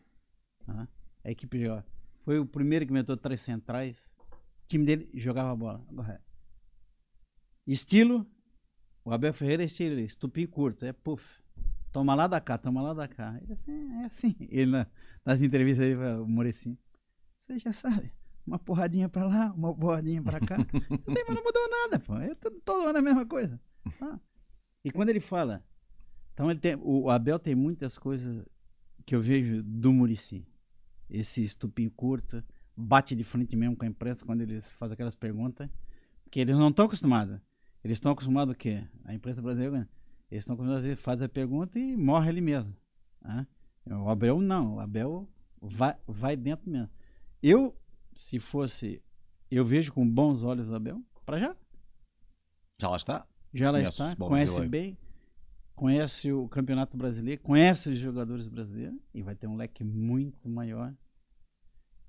Tá? A equipe joga. Foi o primeiro que meteu três centrais. O time dele jogava bola. Estilo, o Abel Ferreira é estilo, estupim curto, é puff. Toma lá da cá, toma lá da cá. Ele assim, é assim. Ele na- nas entrevistas aí, o Muricy. Você já sabe. Uma porradinha pra lá, uma porradinha pra cá. Não tem- mas não mudou nada, pô. É tudo, todo ano a mesma coisa. Ah. E quando ele fala. Então ele tem, o Abel tem muitas coisas que eu vejo do Murici. Esse estupinho curto, bate de frente mesmo com a imprensa quando eles fazem aquelas perguntas. Que eles não estão acostumados. Eles estão acostumados o quê? A imprensa brasileira, eles estão acostumados a fazer a pergunta e morre ele mesmo. né? O Abel não, o Abel vai, vai dentro mesmo. Eu, se fosse, eu vejo com bons olhos o Abel, para já. Já lá está. Já lá está, conhece bem, conhece o Campeonato Brasileiro, conhece os jogadores brasileiros e vai ter um leque muito maior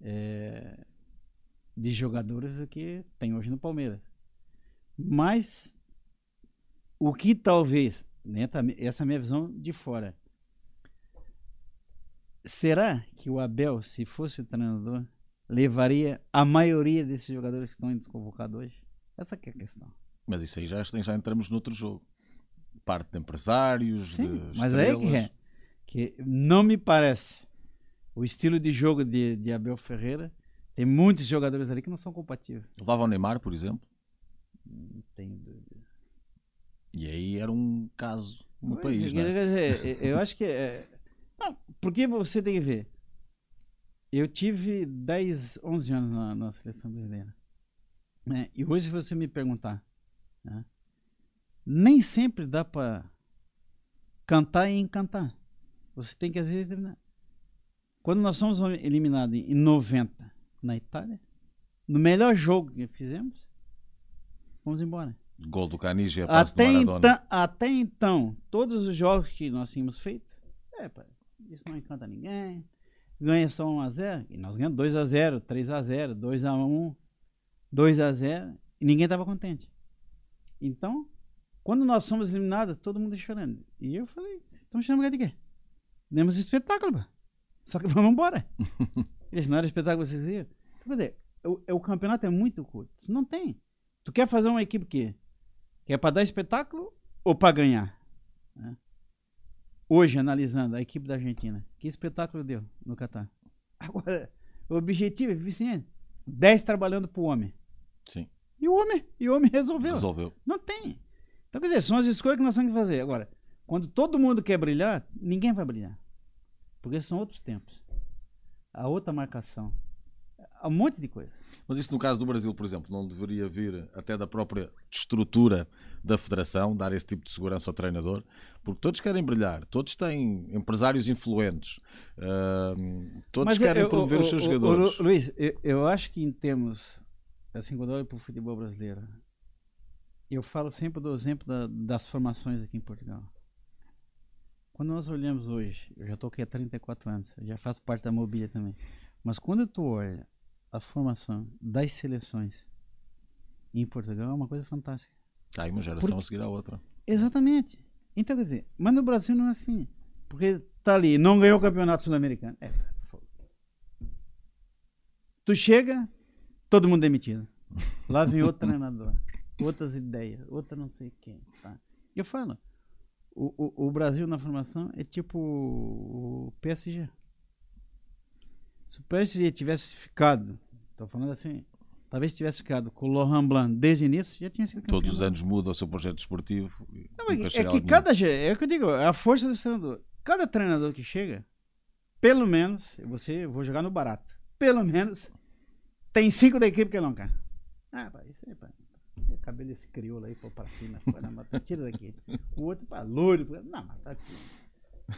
é, de jogadores do que tem hoje no Palmeiras. Mas o que talvez, né, tá- essa é a minha visão de fora. Será que o Abel, se fosse o treinador, levaria a maioria desses jogadores que estão desconvocados hoje? Essa é a questão. Mas isso aí já, já entramos noutro jogo. Parte de empresários, Sim, de mas aí que é. Que não me parece. O estilo de jogo de, de Abel Ferreira tem muitos jogadores ali que não são compatíveis. Levava o Neymar, por exemplo, Não tenho dúvida. e aí era um caso no Pois, país, quer não é? dizer, eu acho que é. Não, porque você tem que ver. Eu tive 10, 11 anos na, na seleção brasileira. né? E hoje, se você me perguntar, né, nem sempre dá para cantar e encantar. Você tem que, às vezes. né, Quando nós somos eliminados em 90 na Itália, no melhor jogo que fizemos, fomos embora. Gol do Canija e a passe do Até Maradona. então, até então, todos os jogos que nós tínhamos feito, é, pá, isso não encanta ninguém. Ganha só 1x0. E nós ganhamos 2x0, 3x0, 2x1, 2x0. E ninguém estava contente. Então, quando nós fomos eliminados, todo mundo chorando. E eu falei, estão chorando de quê? Demos espetáculo, pá. Só que vamos embora. Eles não era espetáculo que vocês iam. Então, quer dizer, o, o campeonato é muito curto. Não tem. Tu quer fazer uma equipe que que é para dar espetáculo ou para ganhar? né? Hoje, analisando a equipe da Argentina, que espetáculo deu no Catar? Agora, o objetivo é eficiente. 10 trabalhando para o homem. Sim, E o homem, e o homem resolveu. resolveu. Não tem. Então, quer dizer, são as escolhas que nós temos que fazer. Agora, quando todo mundo quer brilhar, ninguém vai brilhar. Porque são outros tempos. A outra marcação. Há um monte de coisa. Mas isso no caso do Brasil, por exemplo, não deveria vir até da própria estrutura da federação, dar esse tipo de segurança ao treinador, porque todos querem brilhar, todos têm empresários influentes, ahm, todos querem eu- promover o- os seus o- jogadores. Lu- Luiz, eu, eu acho que em termos, assim, quando eu olho para o futebol brasileiro, eu falo sempre do exemplo da- das formações aqui em Portugal. Quando nós olhamos hoje, eu já estou aqui há 34 anos, já faço parte da mobília também, mas quando tu olha a formação das seleções em Portugal, é uma coisa fantástica. Aí uma geração Por- a seguir à outra. Exatamente. Então, quer dizer, mas no Brasil não é assim. Porque tá ali, não ganhou o campeonato sul-americano. É. Tu chega, todo mundo demitido. Lá vem outro treinador, outras ideias, outra não sei quem. Tá? Eu falo, o, o, o Brasil na formação é tipo o, PSG. Se o PSG tivesse ficado, tô falando assim, talvez tivesse ficado com o Laurent Blanc desde o início, já tinha sido Todos os campeão. anos muda o seu projeto desportivo. e Não, é a que cada é o que eu digo, é a força do treinador. Cada treinador que chega, pelo menos, você vou jogar no barato. Pelo menos tem cinco da equipe que não quer. Ah, pá, isso aí, pá. Cabelo desse crioulo aí, pô, pra cima, pô, não, mas tira daqui. O outro, pá, loiro, pô, não, mas tá aqui.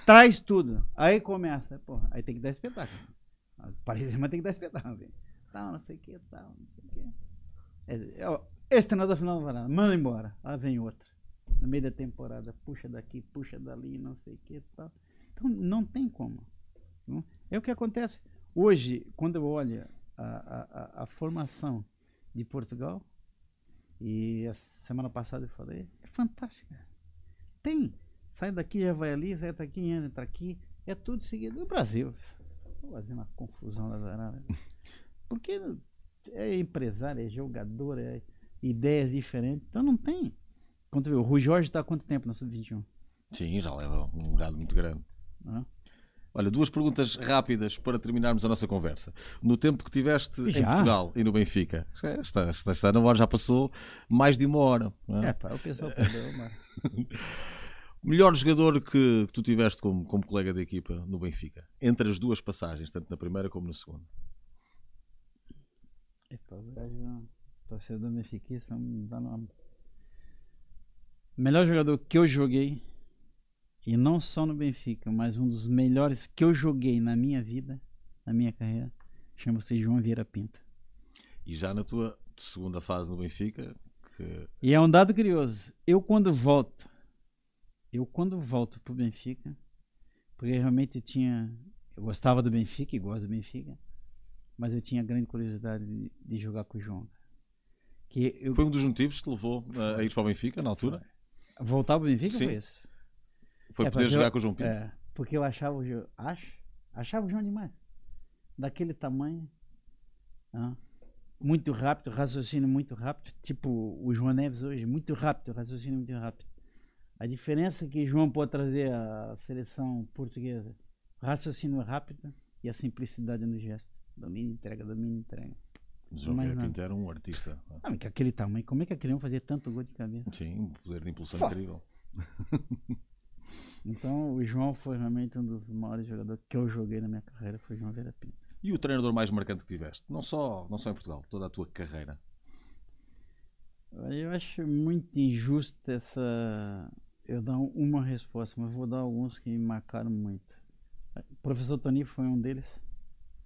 Traz tudo. Aí começa, porra, aí tem que dar espetáculo. Parece, mas tem que dar espetáculo. velho. Tal, não sei o que, tal, não sei o que. É, ó, Esse treinador final não vai nada, manda embora. Lá vem outro. No meio da temporada, puxa daqui, puxa dali, não sei o que tal. Então não tem como. não? É o que acontece. Hoje, quando eu olho a, a, a, a formação de Portugal, e a semana passada eu falei, é fantástica. Tem. Sai daqui, já vai ali, sai daqui, entra aqui. É tudo seguido. No Brasil, vou fazer uma confusão lazarada. Porque é empresário, é jogador, é ideias diferentes. Então não tem. Quando vê, o Rui Jorge está há quanto tempo na Sub-21? Sim, já leva um legado muito grande. Não é? Olha, duas perguntas rápidas para terminarmos a nossa conversa. No tempo que tiveste em Já? Portugal e no Benfica, esta, esta, esta hora já passou mais de uma hora. é? É, pá, o pessoal perdeu, mas... Melhor jogador que, que tu tiveste como, como colega da equipa no Benfica, entre as duas passagens, tanto na primeira como na segunda. Epa, o gajo, torcedor mexiquista, não dá nome. Melhor jogador que eu joguei, e não só no Benfica, mas um dos melhores que eu joguei na minha vida, na minha carreira, chama-se João Vieira Pinto. E já na tua segunda fase no Benfica, que E é um dado curioso. Eu quando volto, eu quando volto pro Benfica, porque realmente eu tinha, eu gostava do Benfica e gosto do Benfica, mas eu tinha grande curiosidade de, de jogar com o João. Que eu Foi um dos motivos que te levou uh, a ir para o Benfica na altura? voltar ao Benfica Sim. foi isso. Foi É, poder jogar eu- com o João Pinto? É, porque eu achava o João. Acho, achava o João demais. Daquele tamanho. ah, muito rápido, raciocínio muito rápido. Tipo o João Neves hoje, muito rápido, raciocínio muito rápido. A diferença que João pode trazer à seleção portuguesa, raciocínio rápido e a simplicidade no gesto. Domínio, entrega, domínio, entrega. Mas o Vieira. Pinto era um artista. Ah, mas que aquele tamanho, como é que homem fazia tanto gol de cabeça? Sim, um poder de impulsão incrível. Então o João foi realmente um dos maiores jogadores que eu joguei na minha carreira, foi o João Vera Pinto. E o treinador mais marcante que tiveste? Não só, não só em Portugal, toda a tua carreira. Eu acho muito injusto essa. Eu dar uma resposta, mas vou dar alguns que me marcaram muito. O professor Tony foi um deles,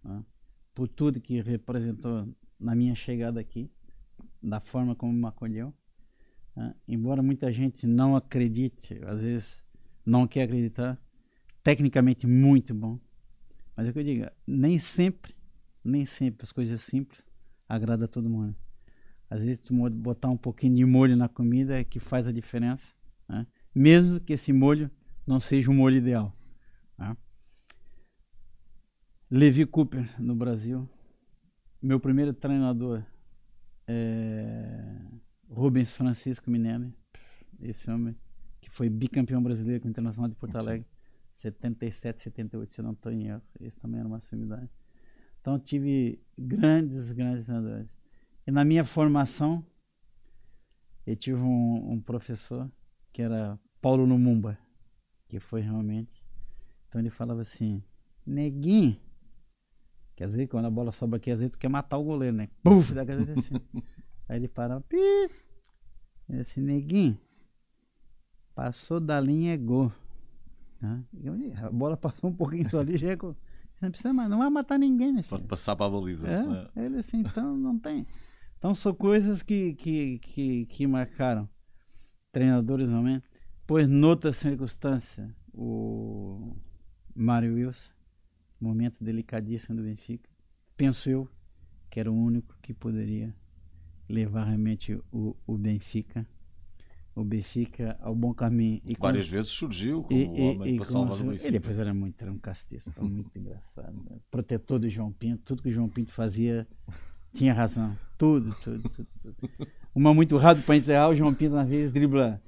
né? por tudo que representou na minha chegada aqui, da forma como me acolheu. né? Embora muita gente não acredite, às vezes não quer acreditar, tecnicamente muito bom. Mas é o que eu digo, nem sempre, nem sempre as coisas simples agradam a todo mundo. Às vezes tu botar um pouquinho de molho na comida é que faz a diferença, né? mesmo que esse molho não seja o molho ideal. né? Levi Cooper no Brasil, meu primeiro treinador é Rubens Francisco Minelli, esse homem foi bicampeão brasileiro com o Internacional de Porto Sim. Alegre, 77, 78, se eu não estou em erro, esse também era uma sumidade. Então tive grandes, grandes treinadores. E na minha formação, eu tive um, um professor que era Paulo Lumumba, que foi realmente. Então ele falava assim, neguinho. Quer dizer, quando a bola sobe aqui, às vezes tu quer matar o goleiro, né? Puf, assim. Aí ele parava, pi. Assim, neguinho. Passou da linha é gol. Tá? Eu, A bola passou um pouquinho só ali, já é gol. Não precisa mais, não vai matar ninguém, né? Pode passar para a baliza. né? É, ele assim, então não tem. Então são coisas que, que, que, que marcaram treinadores realmente. Pois, noutra circunstância, o Mário Wilson, momento delicadíssimo do Benfica, penso eu que era o único que poderia levar realmente o, o Benfica, o Benfica ao bom caminho. E Várias vezes surgiu como e, o e, homem e para salvar o e Benfica. depois era muito, era um castiço, foi muito engraçado. né? Protetor do João Pinto, tudo que o João Pinto fazia tinha razão. Tudo, tudo, tudo. tudo. Uma muito rápido para encerrar, o João Pinto na vez dribla,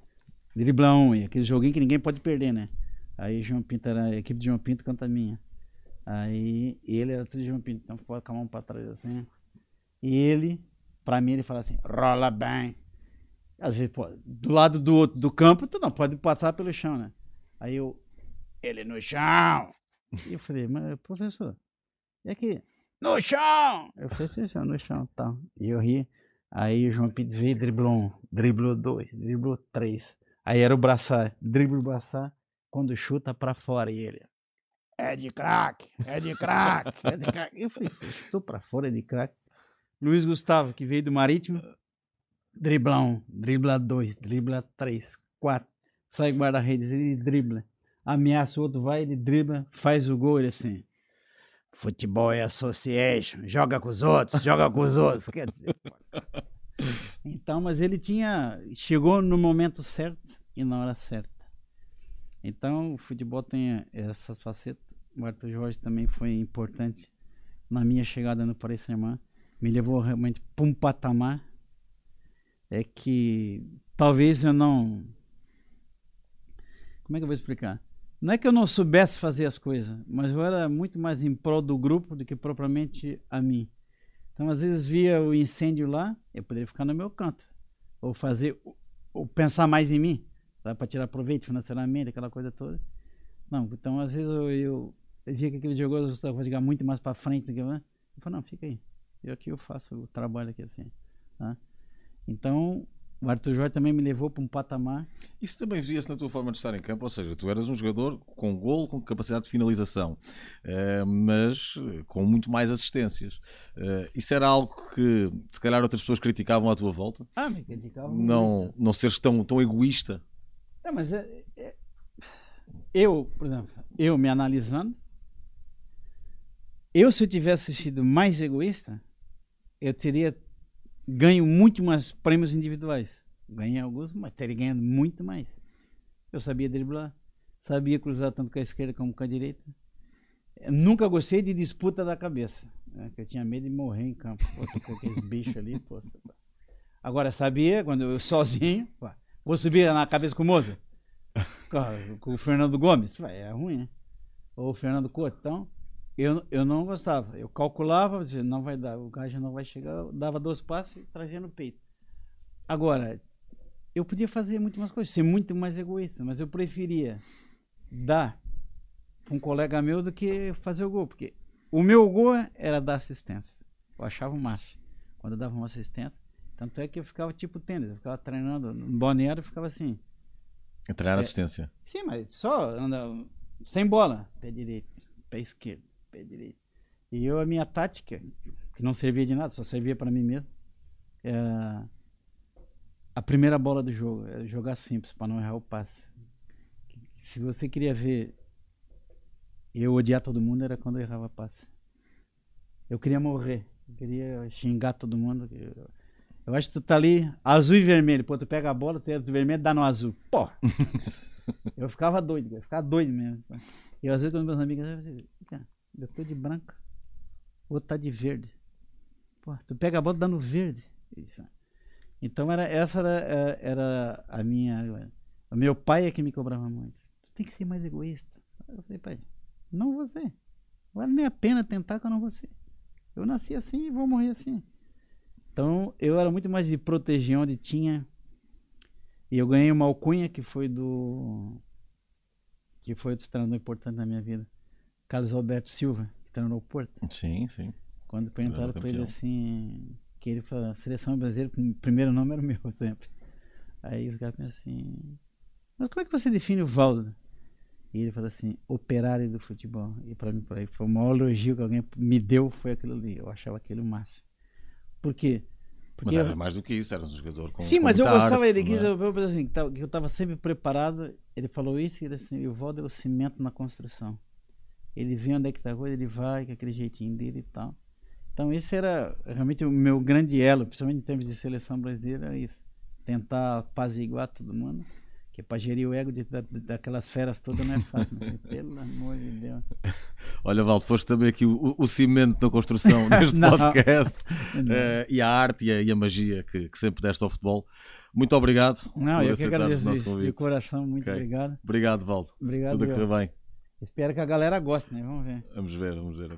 dribla um, e aquele joguinho que ninguém pode perder, né? Aí o João Pinto era a equipe de João Pinto contra a minha. Aí ele era tudo João Pinto, então ficava com a mão para trás assim. E ele, para mim, ele fala assim: rola bem. Às vezes, pô, do lado do outro do campo, tu não pode passar pelo chão, né? Aí eu, ele no chão. E eu falei, mas professor, e aqui? No chão! Eu falei, sim, senhor, no chão, tá. E eu ri. Aí o João Pinto veio, driblou um, driblou dois, driblou três. Aí era o braçar, dribla o braçar, quando chuta pra fora. E ele, é de craque, é de craque, é de craque. Eu falei, chutou pra fora, é de craque. Luiz Gustavo, que veio do Marítimo, dribla um, dribla dois, dribla três, quatro. Sai guarda-redes, ele dribla. Ameaça o outro, vai, ele dribla, faz o gol, ele assim. Futebol é association, joga com os outros, joga com os outros. Então, mas ele tinha. Chegou no momento certo e na hora certa. Então, o futebol tem essas facetas. O Arthur Jorge também foi importante na minha chegada no Paris Saint-Germain. Me levou realmente para um patamar é que talvez eu não. Como é que eu vou explicar? Não é que eu não soubesse fazer as coisas, mas eu era muito mais em prol do grupo do que propriamente a mim. Então, às vezes, via o incêndio lá, eu poderia ficar no meu canto. Ou fazer, ou pensar mais em mim, para tirar proveito financeiramente, aquela coisa toda. Não, então, às vezes, eu, eu, eu via que aquele jogador estava jogar muito mais para frente do que eu. Eu falei, não, fica aí. Eu aqui eu faço o trabalho aqui assim. Tá? Então, o Arthur Jorge também me levou para um patamar. Isso também via-se na tua forma de estar em campo, ou seja, tu eras um jogador com gol, com capacidade de finalização, eh, mas eh, com muito mais assistências. Eh, isso era algo que, se calhar, outras pessoas criticavam à tua volta? Ah, me criticava. Não, não seres tão, tão egoísta? É, mas é, é- eu, por exemplo, eu me analisando, eu se eu tivesse sido mais egoísta, eu teria ganho muito mais prêmios individuais. Ganhei alguns, mas teria ganhado muito mais. Eu sabia driblar, sabia cruzar tanto com a esquerda como com a direita. Eu nunca gostei de disputa da cabeça. Né? Eu tinha medo de morrer em campo. Pô, com aqueles bichos ali. Pô. Agora, sabia, quando eu sozinho, pô, vou subir na cabeça com o Moza? Com, com o Fernando Gomes? É ruim, né? Ou o Fernando Couto. Então, eu, eu não gostava. Eu calculava, dizia, não vai dar, o gajo não vai chegar. Eu dava dois passos e trazia no peito. Agora, eu podia fazer muito mais coisas, ser muito mais egoísta, mas eu preferia dar para um colega meu do que fazer o gol, porque o meu gol era dar assistência. Eu achava o máximo quando eu dava uma assistência. Tanto é que eu ficava tipo tênis, eu ficava treinando no balneário, ficava assim. Treinar é, assistência. Sim, mas só anda sem bola, pé direito, pé esquerdo pé direito. E eu, a minha tática, que não servia de nada, só servia para mim mesmo, é a primeira bola do jogo, jogar simples, para não errar o passe. Se você queria ver eu odiar todo mundo, era quando eu errava passe. Eu queria morrer, eu queria xingar todo mundo. Eu, eu acho que tu tá ali, azul e vermelho. Pô, tu pega a bola, tu é vermelho, dá no azul. Pô! eu ficava doido, eu ficava doido mesmo. E eu, às vezes, quando meus amigos, eu tô de branco. O outro tá de verde. Pô, tu pega a bola dando verde. Então era, essa era, é, era a minha. O meu pai é que me cobrava muito. Tu tem que ser mais egoísta. Eu falei, pai, não você. Vale nem a pena tentar com não você. Eu nasci assim e vou morrer assim. Então eu era muito mais de proteger onde tinha. E eu ganhei uma alcunha que foi do. que foi outro treinador importante na minha vida. Carlos Alberto Silva, que está no aeroporto. Sim, sim. Quando perguntaram para ele assim, que ele falou, seleção brasileira, o primeiro nome era o meu sempre. Aí os caras pensam assim, mas como é que você define o Valdo? E ele falou assim, operário do futebol. E para mim, por aí, foi o maior elogio que alguém me deu, foi aquilo ali. Eu achava aquilo o máximo. Por quê? Porque mas era eu... mais do que isso, era um jogador com Sim, com mas eu gostava, arte, ele quis, é? eu, eu, assim, que eu estava sempre preparado. Ele falou isso, e ele assim, o Valdo é o cimento na construção. Ele vê onde é que tá a coisa, ele vai com aquele jeitinho dele e tal. Então esse era realmente o meu grande elo, principalmente em termos de seleção brasileira, era isso. Tentar apaziguar todo mundo. Que para gerir o ego de, da, daquelas feras todas não é fácil, mas, pelo amor de Deus. Olha, Valdo, foste também aqui o, o cimento da construção deste podcast uh, e a arte e a, e a magia que, que, sempre deste ao futebol. Muito obrigado. Não, eu que agradeço de coração, muito okay. obrigado. Obrigado, Valdo. Obrigado. Tudo a correr bem. Espero que a galera goste, né? Vamos ver. Vamos ver, vamos ver.